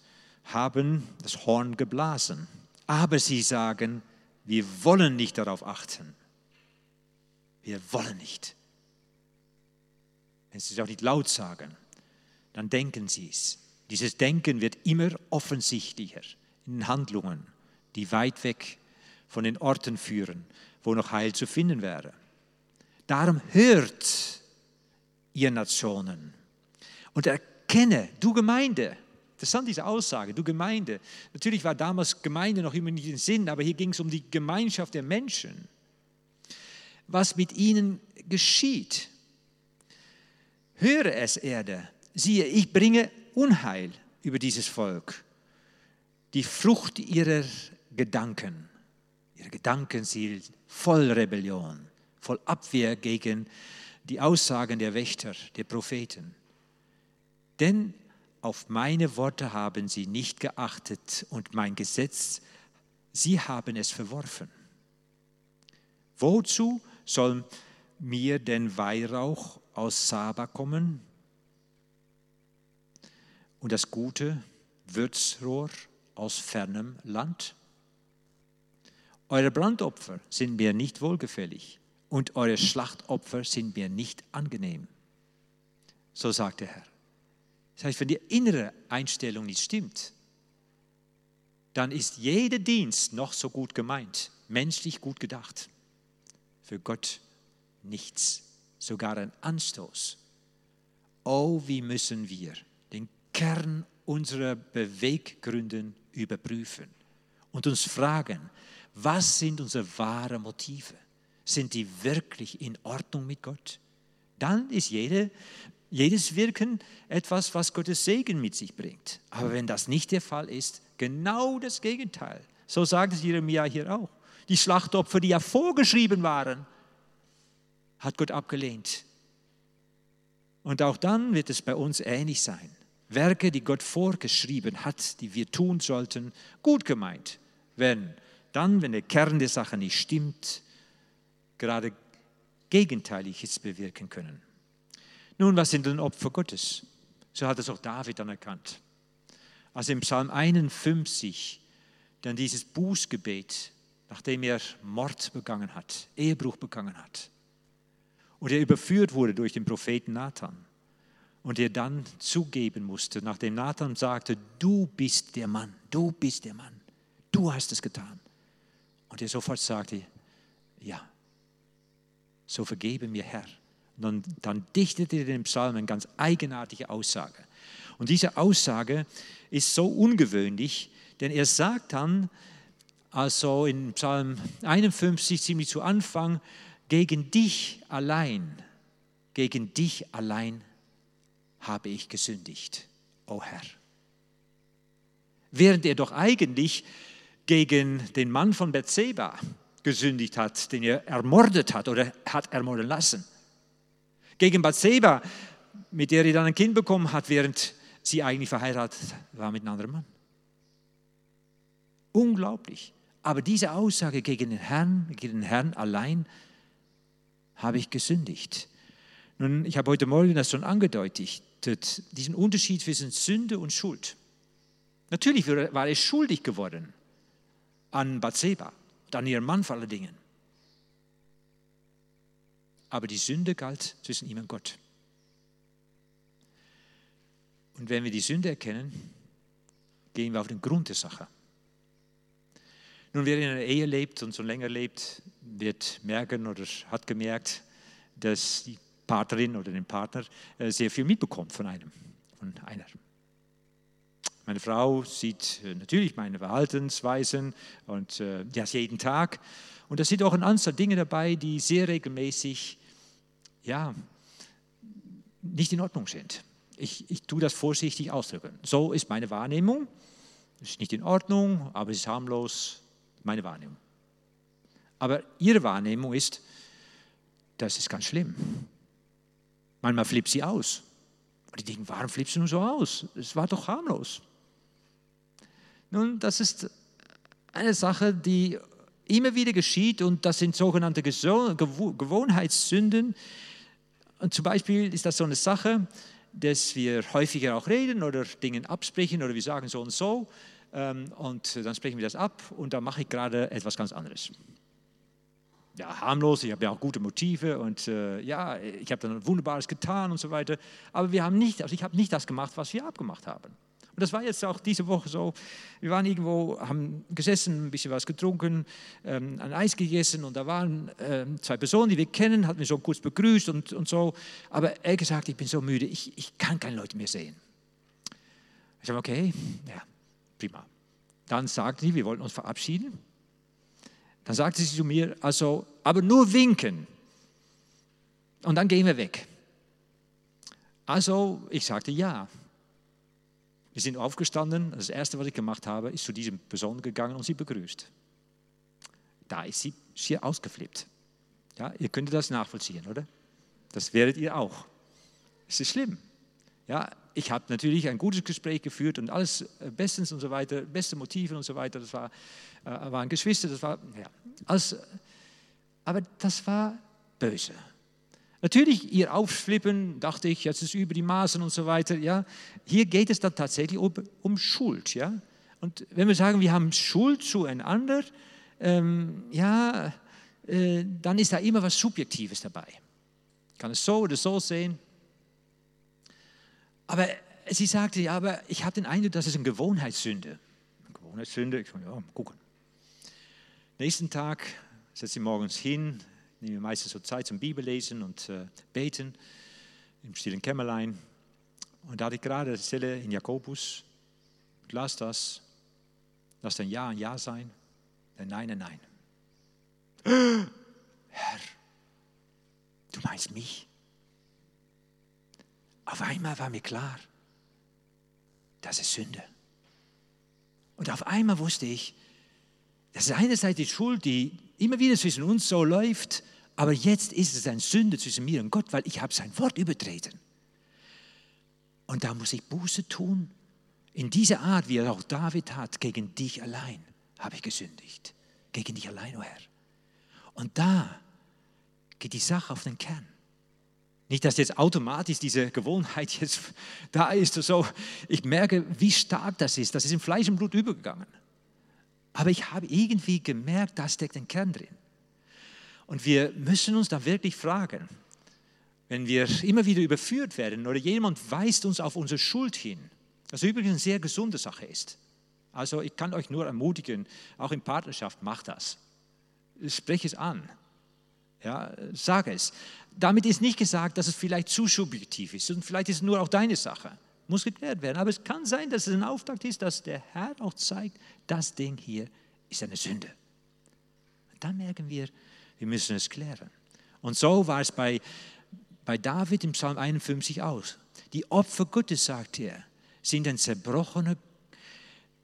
haben das Horn geblasen. Aber sie sagen, wir wollen nicht darauf achten. Wir wollen nicht. Wenn sie es auch nicht laut sagen, dann denken sie es. Dieses Denken wird immer offensichtlicher in Handlungen, die weit weg von den Orten führen, wo noch Heil zu finden wäre. Darum hört ihr Nationen und erkenne, du Gemeinde, Interessant diese Aussage, du Gemeinde. Natürlich war damals Gemeinde noch immer nicht in Sinn, aber hier ging es um die Gemeinschaft der Menschen. Was mit ihnen geschieht. Höre es, Erde. Siehe, ich bringe Unheil über dieses Volk. Die Frucht ihrer Gedanken. Ihre Gedanken sind voll Rebellion, voll Abwehr gegen die Aussagen der Wächter, der Propheten. Denn auf meine Worte haben sie nicht geachtet und mein Gesetz, sie haben es verworfen. Wozu soll mir denn Weihrauch aus Saba kommen und das gute Würzrohr aus fernem Land? Eure Brandopfer sind mir nicht wohlgefällig und eure Schlachtopfer sind mir nicht angenehm. So sagt der Herr. Das heißt, wenn die innere Einstellung nicht stimmt, dann ist jeder Dienst noch so gut gemeint, menschlich gut gedacht. Für Gott nichts, sogar ein Anstoß. Oh, wie müssen wir den Kern unserer Beweggründe überprüfen und uns fragen, was sind unsere wahren Motive? Sind die wirklich in Ordnung mit Gott? Dann ist jede jedes Wirken etwas, was Gottes Segen mit sich bringt. Aber wenn das nicht der Fall ist, genau das Gegenteil. So sagt es Jeremia hier auch. Die Schlachtopfer, die ja vorgeschrieben waren, hat Gott abgelehnt. Und auch dann wird es bei uns ähnlich sein. Werke, die Gott vorgeschrieben hat, die wir tun sollten, gut gemeint, werden dann, wenn der Kern der Sache nicht stimmt, gerade Gegenteiliges bewirken können. Nun, was sind denn Opfer Gottes? So hat es auch David anerkannt. Also im Psalm 51 dann dieses Bußgebet, nachdem er Mord begangen hat, Ehebruch begangen hat und er überführt wurde durch den Propheten Nathan und er dann zugeben musste, nachdem Nathan sagte, du bist der Mann, du bist der Mann, du hast es getan. Und er sofort sagte, ja, so vergebe mir Herr. Und dann, dann dichtet er den Psalm eine ganz eigenartige Aussage. Und diese Aussage ist so ungewöhnlich, denn er sagt dann, also in Psalm 51 ziemlich zu Anfang, gegen dich allein, gegen dich allein habe ich gesündigt, o oh Herr. Während er doch eigentlich gegen den Mann von Bethseba gesündigt hat, den er ermordet hat oder hat ermorden lassen gegen Bathseba, mit der er dann ein Kind bekommen hat, während sie eigentlich verheiratet war mit einem anderen Mann. Unglaublich. Aber diese Aussage gegen den Herrn, gegen den Herrn allein, habe ich gesündigt. Nun, ich habe heute Morgen das schon angedeutet, diesen Unterschied zwischen Sünde und Schuld. Natürlich war er schuldig geworden an Bathseba an ihrem Mann vor allen Dingen aber die Sünde galt zwischen ihm und Gott. Und wenn wir die Sünde erkennen, gehen wir auf den Grund der Sache. Nun, wer in einer Ehe lebt und schon länger lebt, wird merken oder hat gemerkt, dass die Partnerin oder den Partner äh, sehr viel mitbekommt von einem, von einer. Meine Frau sieht äh, natürlich meine Verhaltensweisen und äh, das jeden Tag. Und da sind auch ein Anzahl Dinge dabei, die sehr regelmäßig ja, nicht in Ordnung sind. Ich, ich tue das vorsichtig ausdrücken. So ist meine Wahrnehmung. Es ist nicht in Ordnung, aber es ist harmlos, meine Wahrnehmung. Aber ihre Wahrnehmung ist, das ist ganz schlimm. Manchmal flippt sie aus. Und die denken, warum flippst du nur so aus? Es war doch harmlos. Nun, das ist eine Sache, die immer wieder geschieht und das sind sogenannte Gewohnheitssünden, und zum Beispiel ist das so eine Sache, dass wir häufiger auch reden oder Dinge absprechen oder wir sagen so und so. Ähm, und dann sprechen wir das ab und dann mache ich gerade etwas ganz anderes. Ja, harmlos, ich habe ja auch gute Motive und äh, ja, ich habe dann Wunderbares getan und so weiter. Aber wir haben nicht, also ich habe nicht das gemacht, was wir abgemacht haben. Und das war jetzt auch diese Woche so. Wir waren irgendwo, haben gesessen, ein bisschen was getrunken, ähm, ein Eis gegessen und da waren äh, zwei Personen, die wir kennen, hat mich so kurz begrüßt und, und so. Aber er gesagt, ich bin so müde, ich, ich kann keine Leute mehr sehen. Ich sage, okay, ja, prima. Dann sagte sie, wir wollten uns verabschieden. Dann sagte sie zu mir, also, aber nur winken. Und dann gehen wir weg. Also, ich sagte ja. Wir sind aufgestanden. Das Erste, was ich gemacht habe, ist zu dieser Person gegangen und sie begrüßt. Da ist sie schier ausgeflippt. Ja, ihr könnt das nachvollziehen, oder? Das werdet ihr auch. Es ist schlimm. Ja, ich habe natürlich ein gutes Gespräch geführt und alles äh, bestens und so weiter, beste Motive und so weiter. Das war, äh, waren Geschwister, das war, ja, alles, aber das war böse. Natürlich, ihr Aufschlippen, dachte ich, jetzt ist über die Maßen und so weiter. Ja, hier geht es dann tatsächlich um, um Schuld. Ja, und wenn wir sagen, wir haben Schuld zueinander, ähm, ja, äh, dann ist da immer was Subjektives dabei. Ich kann es so oder so sehen. Aber sie sagte, ja, aber ich habe den Eindruck, das ist eine Gewohnheitssünde. Eine Gewohnheitssünde, ich sage, ja, gucken. Nächsten Tag setze ich morgens hin, nehme meistens so Zeit zum Bibellesen und äh, Beten im stillen Kämmerlein. Und da hatte ich gerade die Stelle in Jakobus, las das, lass dein Ja ein Ja sein, dein Nein ein Nein. Herr, du meinst mich? Auf einmal war mir klar, das ist Sünde. Und auf einmal wusste ich, das ist einerseits die Schuld, die immer wieder zwischen uns so läuft, aber jetzt ist es eine Sünde zwischen mir und Gott, weil ich habe sein Wort übertreten. Und da muss ich Buße tun. In dieser Art, wie er auch David hat, gegen dich allein habe ich gesündigt. Gegen dich allein, o oh Herr. Und da geht die Sache auf den Kern. Nicht, dass jetzt automatisch diese Gewohnheit jetzt da ist. So, ich merke, wie stark das ist. Das ist in Fleisch und Blut übergegangen. Aber ich habe irgendwie gemerkt, da steckt ein Kern drin. Und wir müssen uns da wirklich fragen, wenn wir immer wieder überführt werden oder jemand weist uns auf unsere Schuld hin, was übrigens eine sehr gesunde Sache ist. Also ich kann euch nur ermutigen, auch in Partnerschaft, macht das. Spreche es an. Ja, sag es. Damit ist nicht gesagt, dass es vielleicht zu subjektiv ist und vielleicht ist es nur auch deine Sache. Muss geklärt werden. Aber es kann sein, dass es ein Auftakt ist, dass der Herr auch zeigt, das Ding hier ist eine Sünde. Und dann merken wir, wir müssen es klären. Und so war es bei, bei David im Psalm 51 aus. Die Opfer Gottes, sagt er, sind ein zerbrochener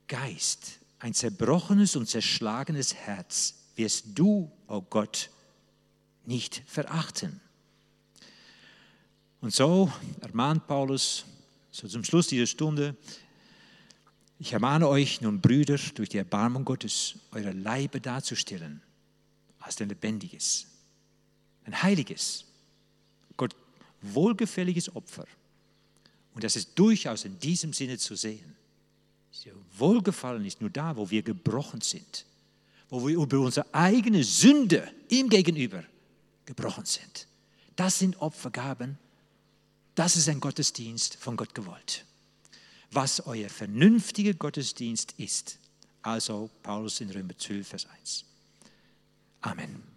Geist, ein zerbrochenes und zerschlagenes Herz wirst du, o oh Gott, nicht verachten. Und so ermahnt Paulus, so zum Schluss dieser Stunde, ich ermahne euch nun, Brüder, durch die Erbarmung Gottes, eure Leibe darzustellen als ein lebendiges, ein heiliges, Gott wohlgefälliges Opfer. Und das ist durchaus in diesem Sinne zu sehen. Wohlgefallen ist nur da, wo wir gebrochen sind, wo wir über unsere eigene Sünde ihm gegenüber gebrochen sind. Das sind Opfergaben. Das ist ein Gottesdienst von Gott gewollt. Was euer vernünftiger Gottesdienst ist. Also Paulus in Römer 12, Vers 1. Amen.